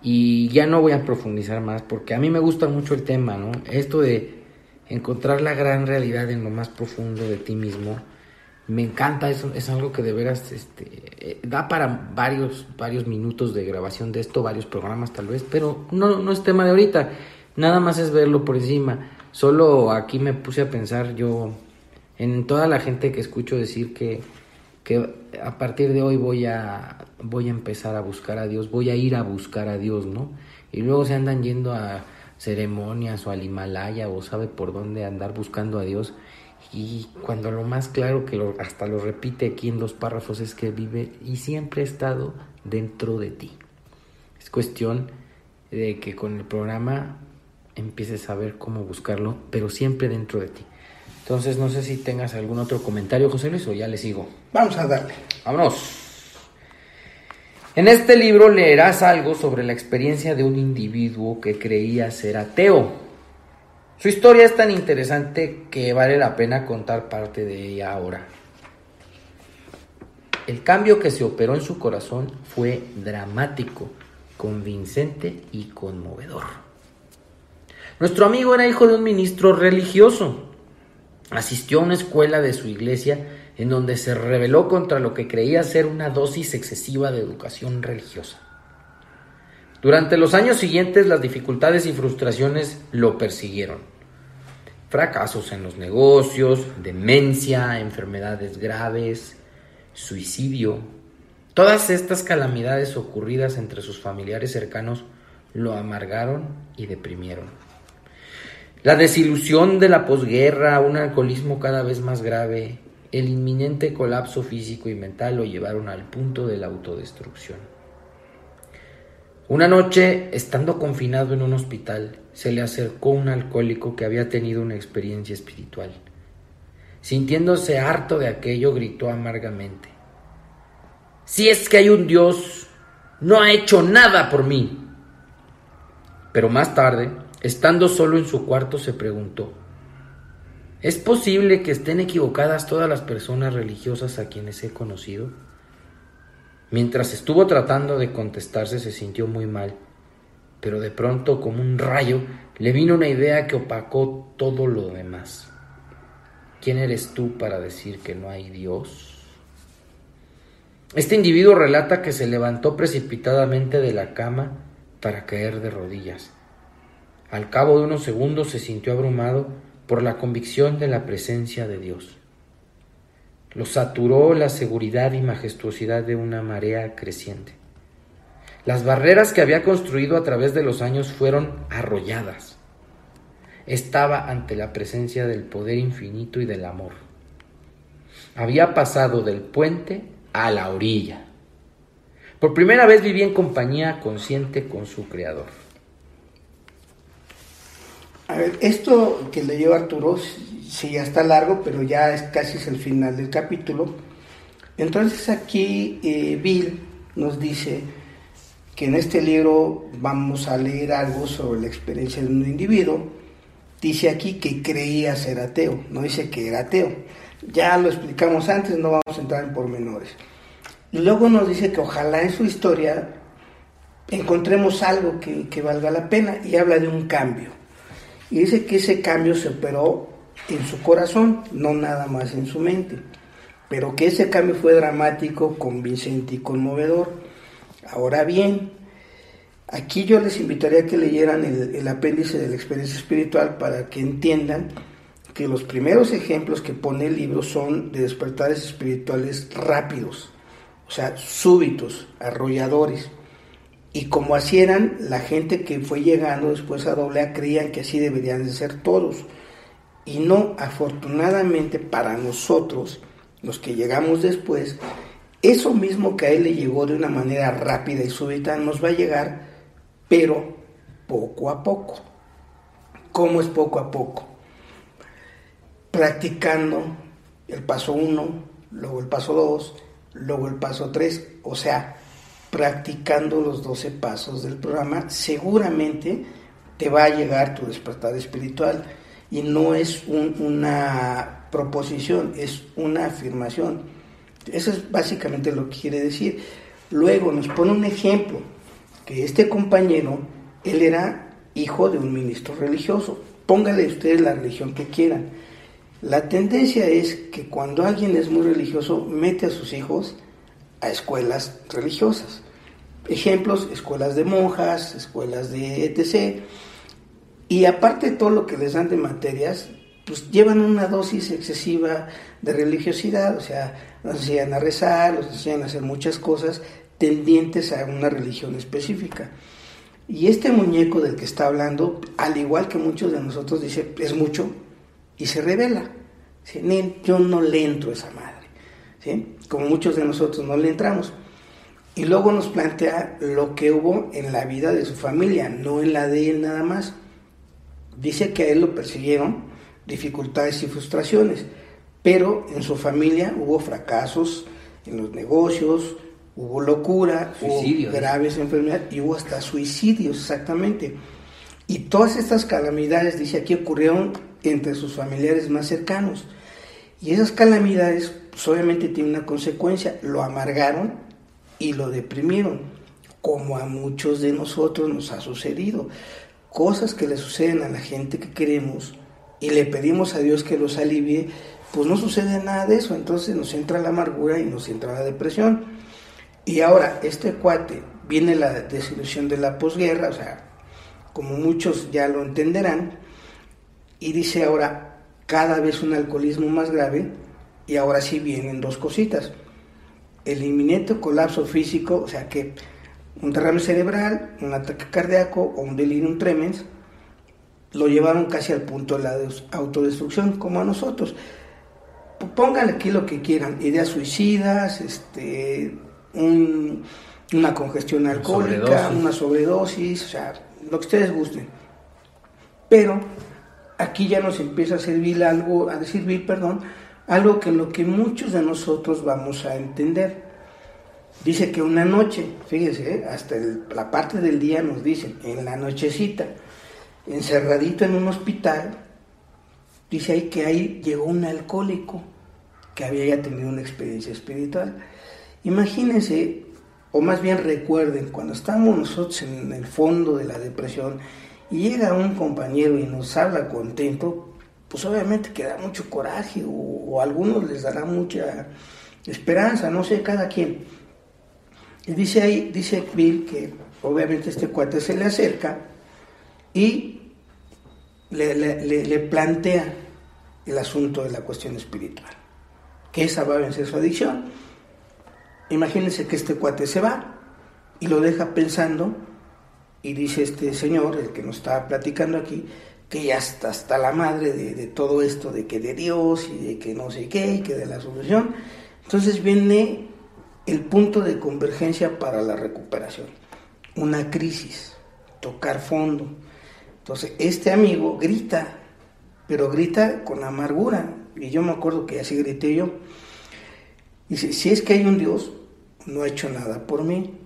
Y ya no voy a profundizar más porque a mí me gusta mucho el tema, ¿no? Esto de encontrar la gran realidad en lo más profundo de ti mismo. Me encanta, es, es algo que de veras este, eh, da para varios, varios minutos de grabación de esto, varios programas tal vez, pero no, no es tema de ahorita, nada más es verlo por encima. Solo aquí me puse a pensar yo en toda la gente que escucho decir que, que a partir de hoy voy a, voy a empezar a buscar a Dios, voy a ir a buscar a Dios, ¿no? Y luego se andan yendo a ceremonias o al Himalaya o sabe por dónde andar buscando a Dios. Y cuando lo más claro que hasta lo repite aquí en los párrafos es que vive y siempre ha estado dentro de ti. Es cuestión de que con el programa empieces a ver cómo buscarlo, pero siempre dentro de ti. Entonces no sé si tengas algún otro comentario, José Luis, o ya le sigo. Vamos a darle. Vámonos. En este libro leerás algo sobre la experiencia de un individuo que creía ser ateo. Su historia es tan interesante que vale la pena contar parte de ella ahora. El cambio que se operó en su corazón fue dramático, convincente y conmovedor. Nuestro amigo era hijo de un ministro religioso Asistió a una escuela de su iglesia en donde se rebeló contra lo que creía ser una dosis excesiva de educación religiosa. Durante los años siguientes las dificultades y frustraciones lo persiguieron. Fracasos en los negocios, demencia, enfermedades graves, suicidio. Todas estas calamidades ocurridas entre sus familiares cercanos lo amargaron y deprimieron. La desilusión de la posguerra, un alcoholismo cada vez más grave, el inminente colapso físico y mental lo llevaron al punto de la autodestrucción. Una noche, estando confinado en un hospital, se le acercó un alcohólico que había tenido una experiencia espiritual. Sintiéndose harto de aquello, gritó amargamente, Si es que hay un Dios, no ha hecho nada por mí. Pero más tarde, Estando solo en su cuarto se preguntó, ¿es posible que estén equivocadas todas las personas religiosas a quienes he conocido? Mientras estuvo tratando de contestarse se sintió muy mal pero de pronto, como un rayo, le vino una idea que opacó todo lo demás. ¿Quién eres tú para decir que no hay Dios? Este individuo relata que se levantó precipitadamente de la cama para caer de rodillas. Al cabo de unos segundos se sintió abrumado por la convicción de la presencia de Dios. Lo saturó la seguridad y majestuosidad de una marea creciente. Las barreras que había construido a través de los años fueron arrolladas. Estaba ante la presencia del poder infinito y del amor. Había pasado del puente a la orilla. Por primera vez vivía en compañía consciente con su creador. Esto que leyó Arturo, sí ya está largo, pero ya es casi es el final del capítulo. Entonces aquí eh, Bill nos dice que en este libro vamos a leer algo sobre la experiencia de un individuo. Dice aquí que creía ser ateo, no dice que era ateo. Ya lo explicamos antes, no vamos a entrar en pormenores. Luego nos dice que ojalá en su historia encontremos algo que valga la pena y habla de un cambio. Y dice que ese cambio se operó en su corazón, no nada más en su mente, pero que ese cambio fue dramático, convincente y conmovedor. Ahora bien, aquí yo les invitaría a que leyeran el, el apéndice de la experiencia espiritual para que entiendan que los primeros ejemplos que pone el libro son de despertares espirituales rápidos, o sea, súbitos, arrolladores. Y como así eran, la gente que fue llegando después a doble creían que así deberían de ser todos. Y no, afortunadamente para nosotros, los que llegamos después, eso mismo que a él le llegó de una manera rápida y súbita nos va a llegar, pero poco a poco. ¿Cómo es poco a poco? Practicando el paso 1, luego el paso 2, luego el paso 3, o sea, practicando los 12 pasos del programa, seguramente te va a llegar tu despertar espiritual. Y no es una proposición, es una afirmación. Eso es básicamente lo que quiere decir. Luego nos pone un ejemplo, que este compañero, él era hijo de un ministro religioso. Póngale ustedes la religión que quieran. La tendencia es que cuando alguien es muy religioso, mete a sus hijos a escuelas religiosas. Ejemplos, escuelas de monjas, escuelas de etc. Y aparte de todo lo que les dan de materias, pues llevan una dosis excesiva de religiosidad, o sea, los enseñan a rezar, los enseñan a hacer muchas cosas tendientes a una religión específica. Y este muñeco del que está hablando, al igual que muchos de nosotros, dice, es mucho, y se revela. Yo no le entro a esa madre. ¿sí? Como muchos de nosotros no le entramos. Y luego nos plantea lo que hubo en la vida de su familia, no en la de él nada más. Dice que a él lo persiguieron dificultades y frustraciones, pero en su familia hubo fracasos en los negocios, hubo locura, hubo graves enfermedades y hubo hasta suicidios, exactamente. Y todas estas calamidades, dice aquí, ocurrieron entre sus familiares más cercanos. Y esas calamidades pues, obviamente tienen una consecuencia, lo amargaron y lo deprimieron, como a muchos de nosotros nos ha sucedido. Cosas que le suceden a la gente que queremos y le pedimos a Dios que los alivie, pues no sucede nada de eso, entonces nos entra la amargura y nos entra la depresión. Y ahora, este cuate, viene la desilusión de la posguerra, o sea, como muchos ya lo entenderán, y dice ahora, cada vez un alcoholismo más grave y ahora sí vienen dos cositas. El inminente colapso físico, o sea que un derrame cerebral, un ataque cardíaco o un delirium tremens, lo llevaron casi al punto de la autodestrucción, como a nosotros. Pónganle aquí lo que quieran, ideas suicidas, este, una congestión alcohólica, una sobredosis, o sea, lo que ustedes gusten. Pero aquí ya nos empieza a servir algo, a servir, perdón, algo que lo que muchos de nosotros vamos a entender. Dice que una noche, fíjese, ¿eh? hasta la parte del día nos dicen, en la nochecita, encerradito en un hospital, dice ahí que ahí llegó un alcohólico que había ya tenido una experiencia espiritual. Imagínense o más bien recuerden, cuando estamos nosotros en el fondo de la depresión y llega un compañero y nos habla contento, pues obviamente queda mucho coraje o, a algunos les dará mucha esperanza, no sé, cada quien. Y dice ahí, dice Bill que obviamente este cuate se le acerca y le, le plantea el asunto de la cuestión espiritual, que esa va a vencer su adicción. Imagínense que este cuate se va y lo deja pensando y dice este señor, el que nos está platicando aquí, que ya está hasta la madre de, todo esto, de que de Dios y de que no sé qué, y que de la solución. Entonces viene el punto de convergencia para la recuperación, una crisis, tocar fondo. Entonces este amigo grita, pero grita con amargura. Y yo me acuerdo que así grité yo. Dice, si es que hay un Dios, no ha hecho nada por mí.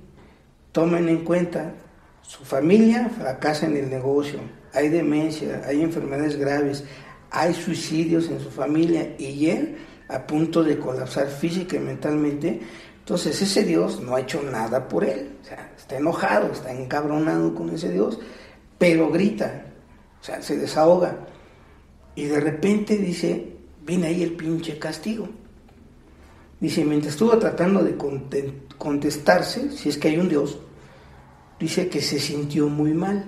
Tomen en cuenta, su familia fracasa en el negocio, hay demencia, hay enfermedades graves, hay suicidios en su familia y él a punto de colapsar física y mentalmente. Entonces ese Dios no ha hecho nada por él. O sea, está enojado, está encabronado con ese Dios, pero grita, o sea, se desahoga. Y de repente dice, viene ahí el pinche castigo. Dice, mientras estuvo tratando de contestarse, si es que hay un Dios, dice que se sintió muy mal.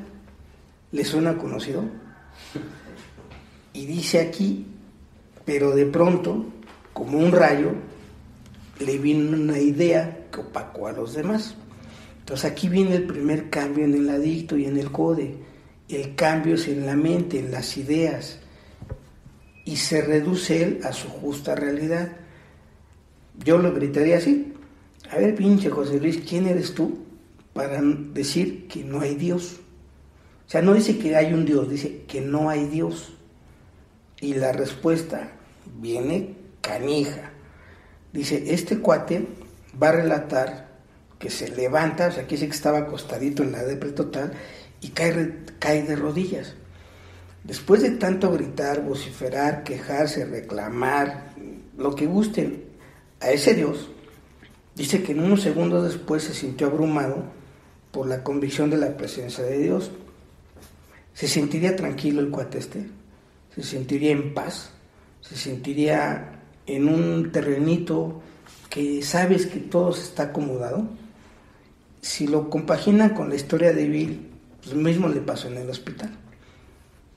¿Le suena conocido? Y dice aquí, pero de pronto, como un rayo, le vino una idea que opacó a los demás. Entonces aquí viene el primer cambio en el adicto y en el code. El cambio es en la mente, en las ideas, y se reduce él a su justa realidad. Yo lo gritaría así. A ver, pinche José Luis, ¿quién eres tú para decir que no hay Dios? O sea, no dice que hay un Dios, dice que no hay Dios. Y la respuesta viene canija. Dice, este cuate va a relatar que se levanta, o sea, aquí dice que estaba acostadito en la depre total y cae, cae de rodillas. Después de tanto gritar, vociferar, quejarse, reclamar, lo que guste a ese Dios, dice que en unos segundos después se sintió abrumado por la convicción de la presencia de Dios. Se sentiría tranquilo el cuate este, se sentiría en paz, se sentiría en un terrenito que sabes que todo está acomodado. Si lo compaginan con la historia de Bill, pues mismo le pasó en el hospital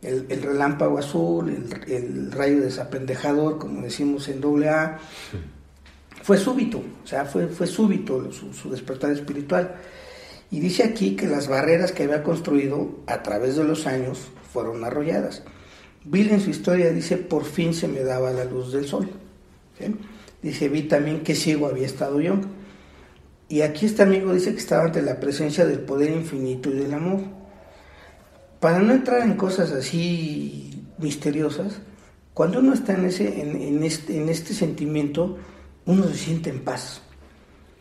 el, relámpago azul, el, rayo desapendejador, como decimos en doble A, fue súbito, o sea, fue, fue súbito su, despertar espiritual. Y dice aquí que las barreras que había construido a través de los años fueron arrolladas. Bill en su historia dice, por fin se me daba la luz del sol. Dice, vi también que ciego había estado yo. Y aquí este amigo dice que estaba ante la presencia del poder infinito y del amor para no entrar en cosas así misteriosas, cuando uno está en, ese, en, este, en este sentimiento, uno se siente en paz.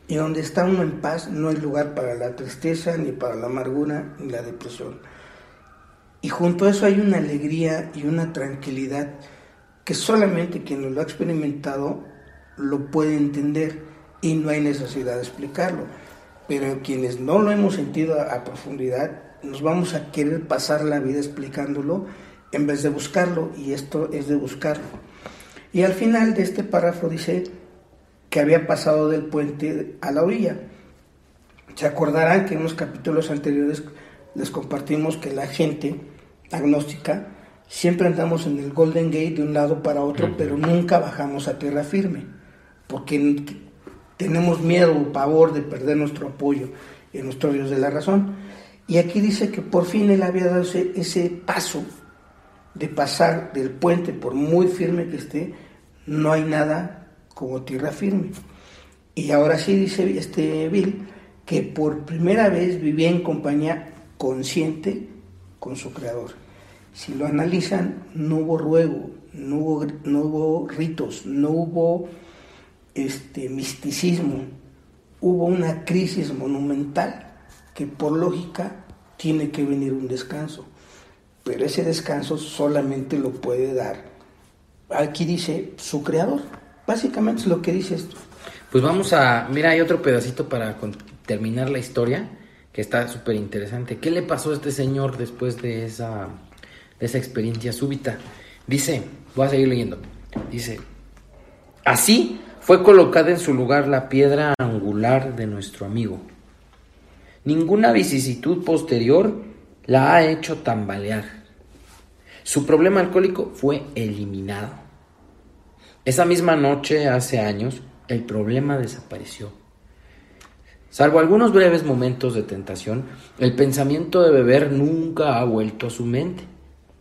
Y donde está uno en paz no hay lugar para la tristeza, ni para la amargura, ni la depresión. Y junto a eso hay una alegría y una tranquilidad que solamente quien lo ha experimentado lo puede entender y no hay necesidad de explicarlo. Pero quienes no lo hemos sentido a profundidad, nos vamos a querer pasar la vida explicándolo en vez de buscarlo, y esto es de buscarlo. Y al final de este párrafo dice que había pasado del puente a la orilla. Se acordarán que en unos capítulos anteriores les compartimos que la gente agnóstica siempre andamos en el Golden Gate de un lado para otro, pero nunca bajamos a tierra firme, porque tenemos miedo o pavor de perder nuestro apoyo en nuestro Dios de la razón. Y aquí dice que por fin él había dado ese, paso de pasar del puente, por muy firme que esté, no hay nada como tierra firme. Y ahora sí dice este Bill que por primera vez vivía en compañía consciente con su creador. Si lo analizan, no hubo ruego, no hubo, ritos, no hubo este, misticismo, hubo una crisis monumental que por lógica tiene que venir un descanso, pero ese descanso solamente lo puede dar, aquí dice, su creador. Básicamente es lo que dice esto. Pues vamos a, mira, hay otro pedacito para terminar la historia, que está súper interesante. ¿Qué le pasó a este señor después de esa, de esa experiencia súbita? Dice, voy a seguir leyendo. Dice, así fue colocada en su lugar la piedra angular de nuestro amigo. Ninguna vicisitud posterior la ha hecho tambalear. Su problema alcohólico fue eliminado. Esa misma noche, hace años, el problema desapareció. Salvo algunos breves momentos de tentación, el pensamiento de beber nunca ha vuelto a su mente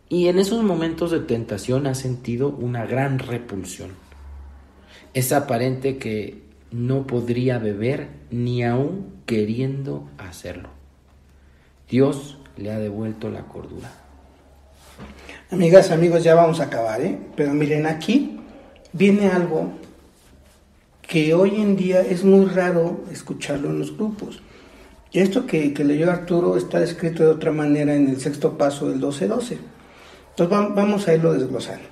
y en esos momentos de tentación ha sentido una gran repulsión. Es aparente que no podría beber ni aún queriendo hacerlo. Dios le ha devuelto la cordura. Amigas, amigos, ya vamos a acabar, ¿eh? Pero miren, aquí viene algo que hoy en día es muy raro escucharlo en los grupos. Esto que, leyó Arturo está escrito de otra manera en el sexto paso del 12-12. Entonces vamos a irlo desglosando.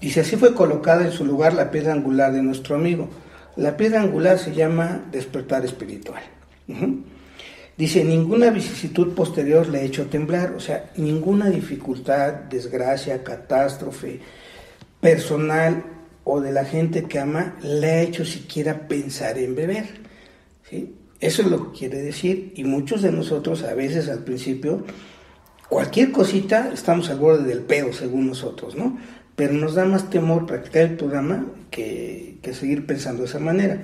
Dice, así fue colocada en su lugar la piedra angular de nuestro amigo. La piedra angular se llama despertar espiritual. Dice, ninguna vicisitud posterior le ha hecho temblar, o sea, ninguna dificultad, desgracia, catástrofe personal o de la gente que ama le ha hecho siquiera pensar en beber. ¿sí? Eso es lo que quiere decir. Y muchos de nosotros a veces al principio, cualquier cosita, estamos al borde del pedo según nosotros, ¿no? Pero nos da más temor practicar el programa que, seguir pensando de esa manera.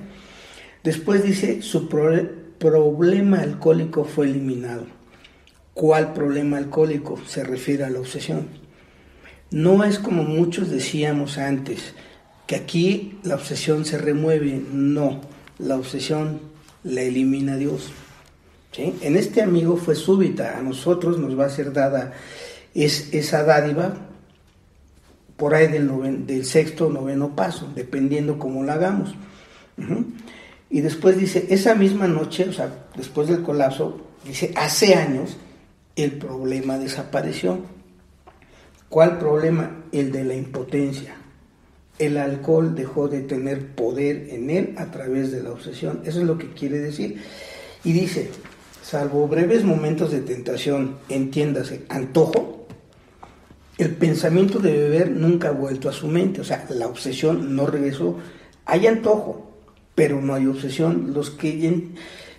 Después dice, su problema alcohólico fue eliminado. ¿Cuál problema alcohólico? Se refiere a la obsesión. No es como muchos decíamos antes, que aquí la obsesión se remueve, no, la obsesión la elimina Dios. En este amigo fue súbita, a nosotros nos va a ser dada es, esa dádiva por ahí del, del sexto o noveno paso, dependiendo cómo la hagamos. Y después dice, esa misma noche, o sea, después del colapso, dice, hace años el problema desapareció. ¿Cuál problema? El de la impotencia el alcohol dejó de tener poder en él a través de la obsesión. Eso es lo que quiere decir. Y dice, salvo breves momentos de tentación, entiéndase, antojo, el pensamiento de beber nunca ha vuelto a su mente, o sea, la obsesión no regresó. Hay antojo, pero no hay obsesión. Los que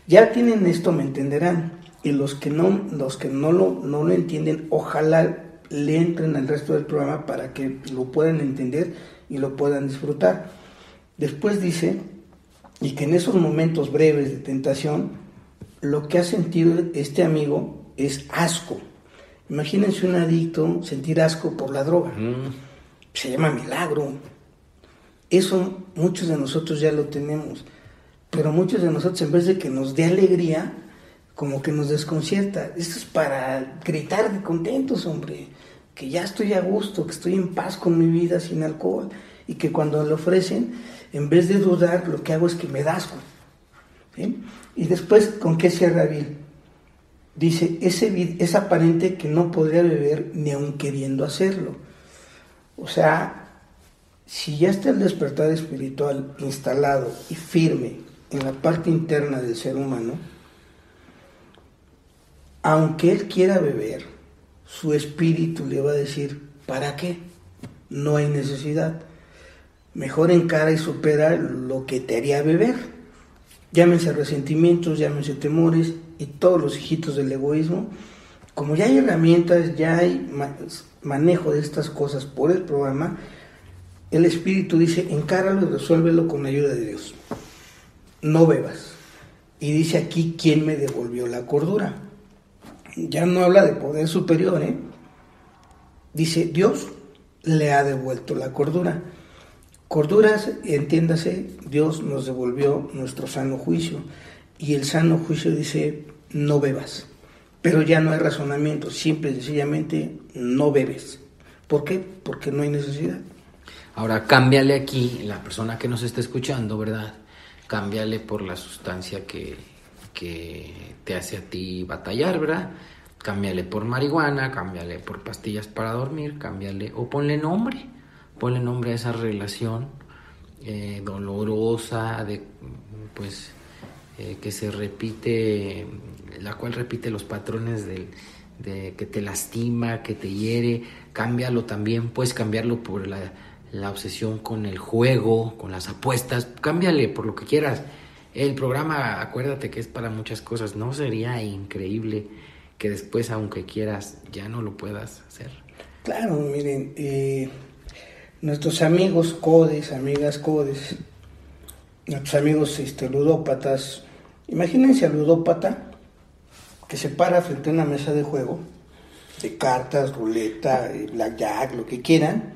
ya tienen esto me entenderán, y los que no, los que no lo, no lo entienden, ojalá le entren al resto del programa para que lo puedan entender y lo puedan disfrutar. Después dice, y que en esos momentos breves de tentación, lo que ha sentido este amigo es asco. Imagínense un adicto sentir asco por la droga. Se llama milagro. Eso muchos de nosotros ya lo tenemos. Pero muchos de nosotros en vez de que nos dé alegría, como que nos desconcierta. Esto es para gritar de contentos, hombre que ya estoy a gusto, que estoy en paz con mi vida sin alcohol y que cuando le ofrecen, en vez de dudar, lo que hago es que me dasco. Y después, ¿con qué cierra Bill? Dice, ese, es aparente que no podría beber ni aun queriendo hacerlo. O sea, si ya está el despertar espiritual instalado y firme en la parte interna del ser humano, aunque él quiera beber, su espíritu le va a decir, ¿para qué? No hay necesidad. Mejor encara y supera lo que te haría beber. Llámense resentimientos, llámense temores y todos los hijitos del egoísmo. Como ya hay herramientas, ya hay manejo de estas cosas por el programa, el espíritu dice, encáralo y resuélvelo con la ayuda de Dios. No bebas. Y dice aquí, ¿quién me devolvió la cordura? Ya no habla de poder superior, ¿eh? Dice, Dios le ha devuelto la cordura. Corduras, entiéndase, Dios nos devolvió nuestro sano juicio. Y el sano juicio dice, no bebas. Pero ya no hay razonamiento, simple y sencillamente no bebes. ¿Por qué? Porque no hay necesidad. Ahora, cámbiale aquí, la persona que nos está escuchando, ¿verdad? Cámbiale por la sustancia que, que te hace a ti batallar, ¿verdad? Cámbiale por marihuana, cámbiale por pastillas para dormir, cámbiale o ponle nombre, ponle nombre a esa relación eh, dolorosa, de, pues eh, que se repite, la cual repite los patrones del, de que te lastima, que te hiere, cámbialo también, puedes cambiarlo por la, la obsesión con el juego, con las apuestas, cámbiale por lo que quieras. El programa, acuérdate que es para muchas cosas, ¿no? Sería increíble que después, aunque quieras, ya no lo puedas hacer. Claro, miren, eh, nuestros amigos codes, amigas codes, nuestros amigos este, ludópatas, imagínense al ludópata que se para frente a una mesa de juego, de cartas, ruleta, eh, blackjack, lo que quieran,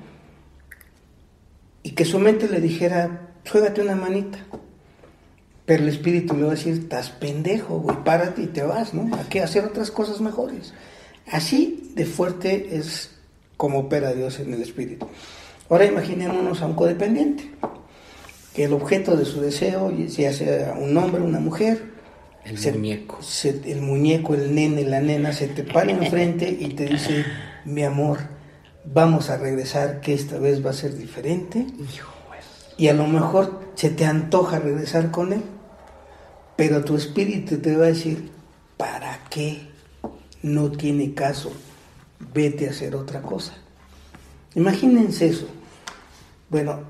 y que su mente le dijera, juégate una manita. Pero el espíritu le va a decir, estás pendejo, güey, párate y te vas, ¿no? Hay que hacer otras cosas mejores. Así de fuerte es como opera Dios en el espíritu. Ahora imaginémonos a un codependiente, que el objeto de su deseo, ya sea un hombre, una mujer, el muñeco. el muñeco, el nene, la nena, se te para enfrente y te dice, mi amor, vamos a regresar, que esta vez va a ser diferente. Y a lo mejor se te antoja regresar con él, pero tu espíritu te va a decir, ¿para qué? No tiene caso, vete a hacer otra cosa. Imagínense eso. Bueno,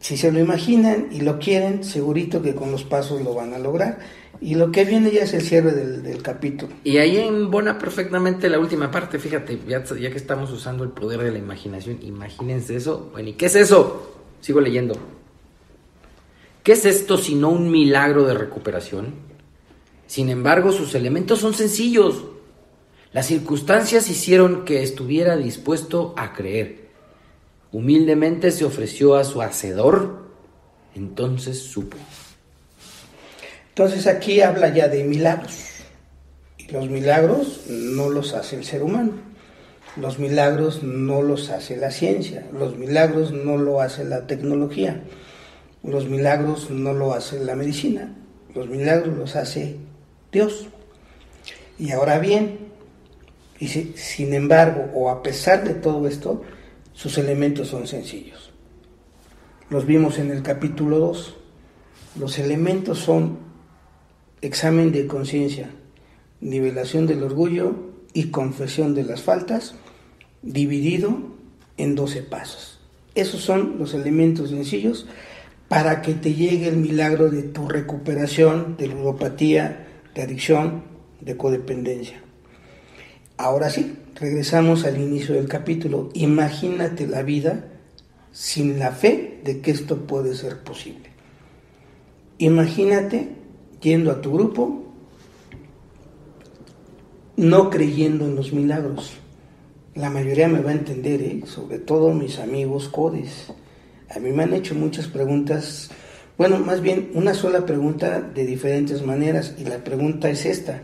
si se lo imaginan y lo quieren, segurito que con los pasos lo van a lograr. Y lo que viene ya es el cierre del, capítulo. Y ahí embona perfectamente la última parte, fíjate, ya, ya, que estamos usando el poder de la imaginación, imagínense eso. Bueno, ¿y qué es eso? Sigo leyendo. ¿Qué es esto sino un milagro de recuperación? Sin embargo, sus elementos son sencillos. Las circunstancias hicieron que estuviera dispuesto a creer. Humildemente se ofreció a su hacedor, entonces supo. Entonces aquí habla ya de milagros. Y los milagros no los hace el ser humano. Los milagros no los hace la ciencia. Los milagros no lo hace la tecnología. Los milagros no lo hace la medicina. Los milagros los hace Dios. Y ahora bien, dice, sin embargo, o a pesar de todo esto, sus elementos son sencillos. Los vimos en el capítulo 2. Los elementos son examen de conciencia, nivelación del orgullo y confesión de las faltas, dividido en 12 pasos. Esos son los elementos sencillos para que te llegue el milagro de tu recuperación de ludopatía, de adicción, de codependencia. Ahora sí, regresamos al inicio del capítulo. Imagínate la vida sin la fe de que esto puede ser posible. Imagínate yendo a tu grupo, no creyendo en los milagros. La mayoría me va a entender, ¿eh? sobre todo mis amigos codes. A mí me han hecho muchas preguntas, bueno, más bien una sola pregunta de diferentes maneras y la pregunta es esta.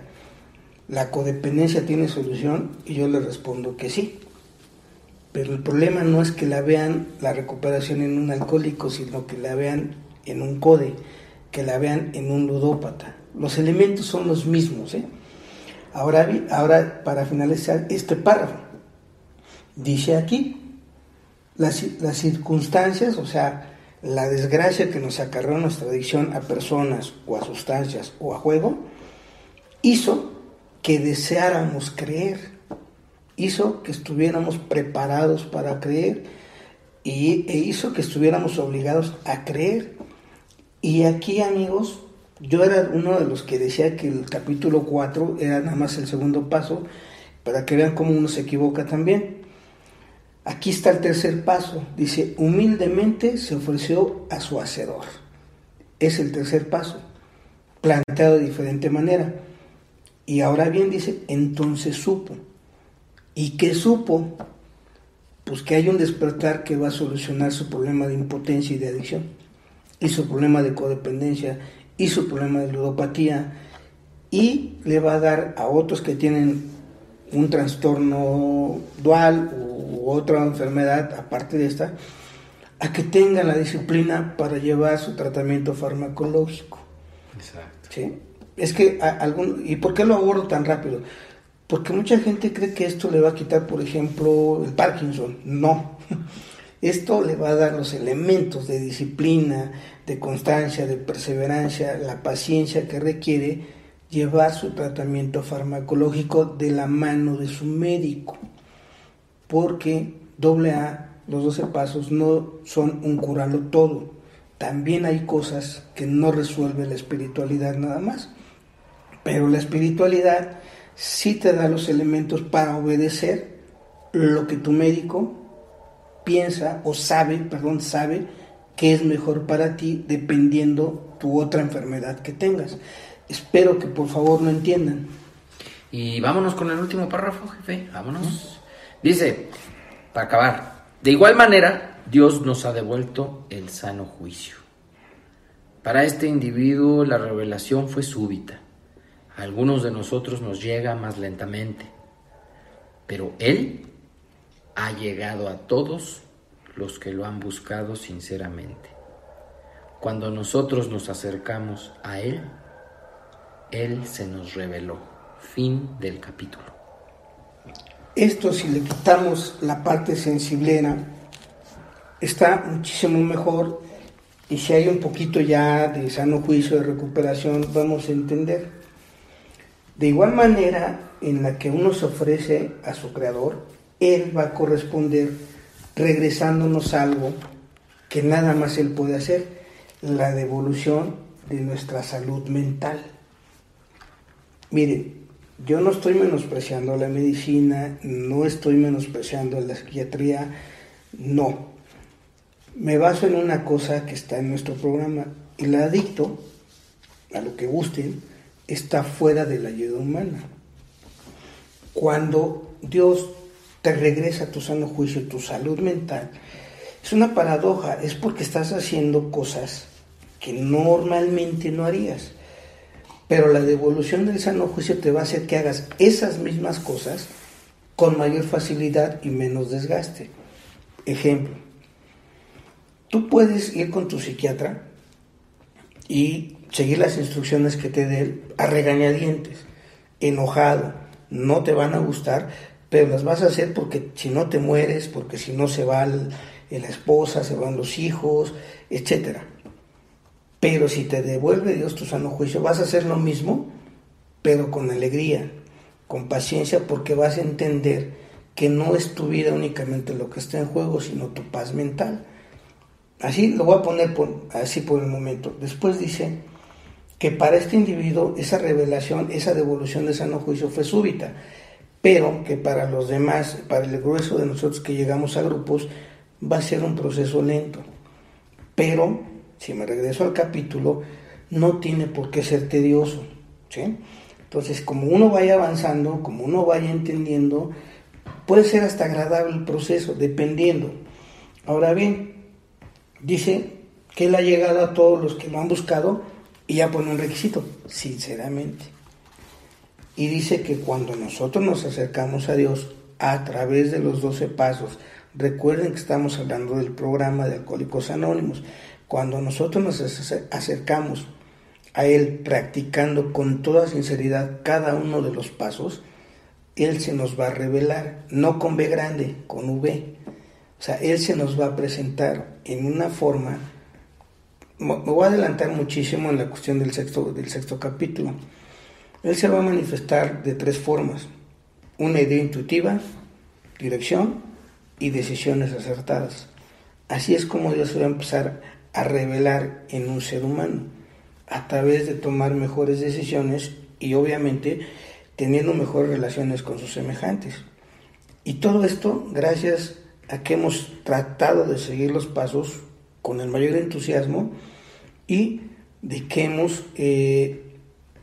¿La codependencia tiene solución? Y yo le respondo que sí. Pero el problema no es que la vean la recuperación en un alcohólico, sino que la vean en un code que la vean en un ludópata. Los elementos son los mismos. ¿eh? Ahora, ahora, para finalizar este párrafo, dice aquí, las, circunstancias, o sea, la desgracia que nos acarreó nuestra adicción a personas o a sustancias o a juego, hizo que deseáramos creer, hizo que estuviéramos preparados para creer y, e hizo que estuviéramos obligados a creer y aquí, amigos, yo era uno de los que decía que el capítulo 4 era nada más el segundo paso, para que vean cómo uno se equivoca también. Aquí está el tercer paso. Dice, humildemente se ofreció a su hacedor. Es el tercer paso, planteado de diferente manera. Y ahora bien dice, entonces supo. ¿Y qué supo? Pues que hay un despertar que va a solucionar su problema de impotencia y de adicción y su problema de codependencia y su problema de ludopatía y le va a dar a otros que tienen un trastorno dual u otra enfermedad aparte de esta a que tengan la disciplina para llevar su tratamiento farmacológico. Exacto. ¿Sí? Es que algún ¿y por qué lo abordo tan rápido? Porque mucha gente cree que esto le va a quitar, por ejemplo, el Parkinson. No. Esto le va a dar los elementos de disciplina, de constancia, de perseverancia, la paciencia que requiere llevar su tratamiento farmacológico de la mano de su médico. Porque doble A, los 12 pasos no son un curarlo todo. También hay cosas que no resuelve la espiritualidad nada más. Pero la espiritualidad sí te da los elementos para obedecer lo que tu médico piensa o sabe, perdón, sabe que es mejor para ti dependiendo tu otra enfermedad que tengas. Espero que por favor lo entiendan. Y vámonos con el último párrafo, jefe, vámonos. Dice, para acabar, de igual manera, Dios nos ha devuelto el sano juicio. Para este individuo la revelación fue súbita. A algunos de nosotros nos llega más lentamente, pero Él ha llegado a todos los que lo han buscado sinceramente. Cuando nosotros nos acercamos a Él, Él se nos reveló. Fin del capítulo. Esto si le quitamos la parte sensiblera, está muchísimo mejor y si hay un poquito ya de sano juicio, de recuperación, vamos a entender. De igual manera en la que uno se ofrece a su creador, él va a corresponder regresándonos algo que nada más Él puede hacer, la devolución de nuestra salud mental. Miren, yo no estoy menospreciando la medicina, no estoy menospreciando la psiquiatría, no. Me baso en una cosa que está en nuestro programa. El adicto, a lo que gusten, está fuera de la ayuda humana. Cuando Dios te regresa tu sano juicio, tu salud mental. Es una paradoja, es porque estás haciendo cosas que normalmente no harías. Pero la devolución del sano juicio te va a hacer que hagas esas mismas cosas con mayor facilidad y menos desgaste. Ejemplo, tú puedes ir con tu psiquiatra y seguir las instrucciones que te dé a regañadientes, enojado, no te van a gustar, pero las vas a hacer porque si no te mueres, porque si no se va la esposa, se van los hijos, etc. Pero si te devuelve Dios tu sano juicio, vas a hacer lo mismo, pero con alegría, con paciencia, porque vas a entender que no es tu vida únicamente lo que está en juego, sino tu paz mental. Así lo voy a poner así por el momento. Después dice que para este individuo esa revelación, esa devolución de sano juicio fue súbita pero que para los demás, para el grueso de nosotros que llegamos a grupos, va a ser un proceso lento. Pero, si me regreso al capítulo, no tiene por qué ser tedioso. ¿sí? Entonces, como uno vaya avanzando, como uno vaya entendiendo, puede ser hasta agradable el proceso, dependiendo. Ahora bien, dice que él ha llegado a todos los que lo han buscado y ya pone un requisito, sinceramente. Y dice que cuando nosotros nos acercamos a Dios a través de los 12 pasos, recuerden que estamos hablando del programa de Alcohólicos Anónimos, cuando nosotros nos acercamos a Él practicando con toda sinceridad cada uno de los pasos, Él se nos va a revelar, no con B grande, con V. O sea, Él se nos va a presentar en una forma, me voy a adelantar muchísimo en la cuestión del sexto, del sexto capítulo, él se va a manifestar de tres formas. Una idea intuitiva, dirección y decisiones acertadas. Así es como Dios va a empezar a revelar en un ser humano, a través de tomar mejores decisiones y obviamente teniendo mejores relaciones con sus semejantes. Y todo esto gracias a que hemos tratado de seguir los pasos con el mayor entusiasmo y de que hemos eh,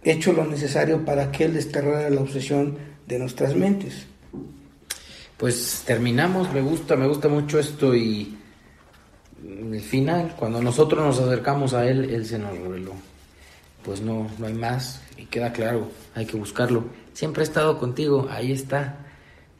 hecho lo necesario para que Él desterrara la obsesión de nuestras mentes. Pues terminamos, me gusta, me gusta mucho esto y el final, cuando nosotros nos acercamos a Él, Él se nos reveló. Pues no, no hay más y queda claro, hay que buscarlo. Siempre he estado contigo, ahí está,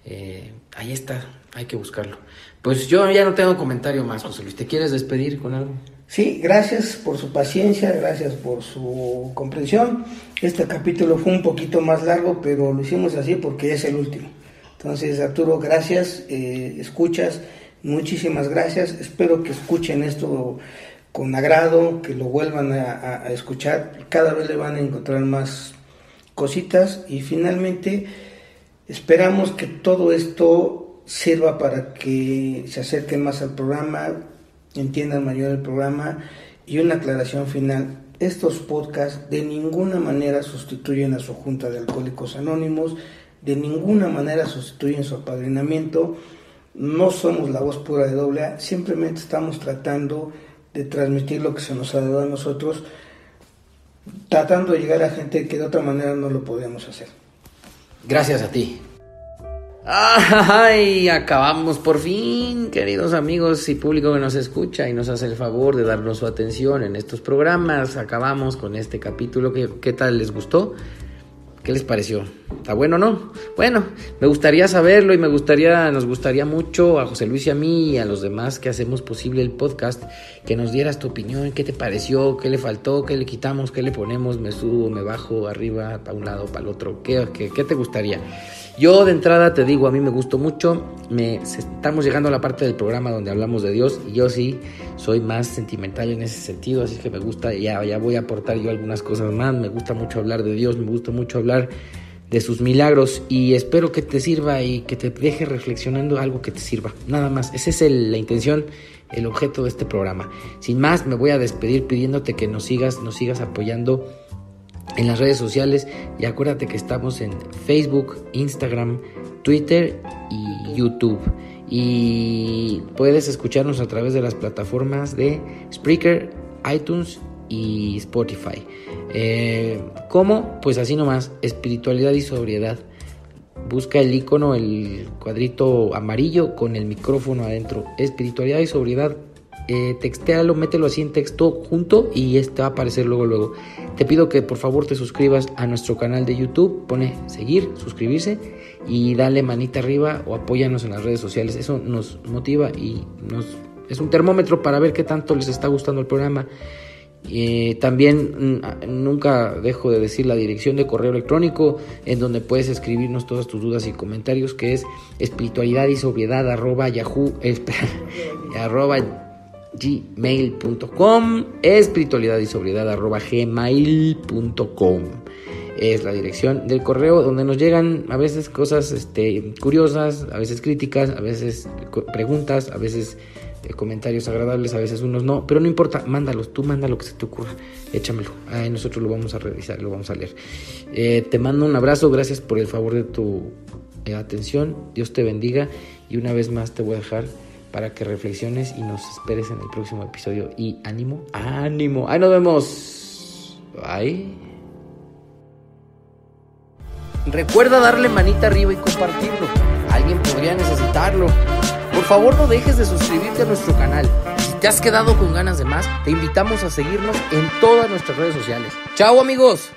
eh, ahí está, hay que buscarlo. Pues yo ya no tengo comentario más, José Luis. ¿Te quieres despedir con algo? Sí, gracias por su paciencia, gracias por su comprensión. Este capítulo fue un poquito más largo, pero lo hicimos así porque es el último. Entonces, Arturo, gracias, eh, escuchas, Muchísimas gracias. Espero que escuchen esto con agrado, que lo vuelvan a, escuchar. Cada vez le van a encontrar más cositas y finalmente esperamos que todo esto sirva para que se acerquen más al programa, entiendan mayor el programa y una aclaración final. Estos podcasts de ninguna manera sustituyen a su Junta de Alcohólicos Anónimos, de ninguna manera sustituyen su apadrinamiento, no somos la voz pura de doble A, simplemente estamos tratando de transmitir lo que se nos ha dado a nosotros tratando de llegar a gente que de otra manera no lo podíamos hacer. Gracias a ti. ¡Ay! Acabamos por fin, queridos amigos y público que nos escucha y nos hace el favor de darnos su atención en estos programas. Acabamos con este capítulo. ¿Qué, qué tal les gustó? ¿Qué les pareció? ¿Está bueno o no? Bueno, me gustaría saberlo y me gustaría, nos gustaría mucho a José Luis y a mí y a los demás que hacemos posible el podcast, que nos dieras tu opinión, qué te pareció, qué le faltó, qué le quitamos, qué le ponemos, me subo, me bajo, arriba, para un lado, para el otro, qué, qué, qué te gustaría. Yo de entrada te digo, a mí me gustó mucho, me, estamos llegando a la parte del programa donde hablamos de Dios y yo sí soy más sentimental en ese sentido, así que me gusta, ya, ya voy a aportar yo algunas cosas más, me gusta mucho hablar de Dios, me gusta mucho hablar de sus milagros y espero que te sirva y que te deje reflexionando algo que te sirva, nada más, esa es la intención, el objeto de este programa. Sin más, me voy a despedir pidiéndote que nos sigas, nos sigas apoyando en las redes sociales y acuérdate que estamos en Facebook, Instagram, Twitter y YouTube. Y puedes escucharnos a través de las plataformas de Spreaker, iTunes y Spotify. Eh, ¿Cómo? Pues así nomás, espiritualidad y sobriedad. Busca el icono, el cuadrito amarillo con el micrófono adentro. Espiritualidad y sobriedad eh, textéalo, mételo así en texto junto y este va a aparecer luego luego. Te pido que por favor te suscribas a nuestro canal de YouTube, pone seguir, suscribirse y dale manita arriba o apóyanos en las redes sociales. Eso nos motiva y nos es un termómetro para ver qué tanto les está gustando el programa. Eh, también mm, nunca dejo de decir la dirección de correo electrónico en donde puedes escribirnos todas tus dudas y comentarios que es espiritualidad y sobriedad arroba yahoo gmail.com, espiritualidad y sobriedad arroba gmail.com. Es la dirección del correo donde nos llegan a veces cosas este, curiosas, a veces críticas, a veces preguntas, a veces eh, comentarios agradables, a veces unos no, pero no importa, mándalos, tú manda lo que se te ocurra, échamelo, Ahí nosotros lo vamos a revisar, lo vamos a leer. Eh, te mando un abrazo, gracias por el favor de tu eh, atención, Dios te bendiga y una vez más te voy a dejar para que reflexiones y nos esperes en el próximo episodio. Y ánimo, ánimo. Ahí nos vemos. Bye. Recuerda darle manita arriba y compartirlo. Alguien podría necesitarlo. Por favor no dejes de suscribirte a nuestro canal. Si te has quedado con ganas de más, te invitamos a seguirnos en todas nuestras redes sociales. ¡Chao amigos!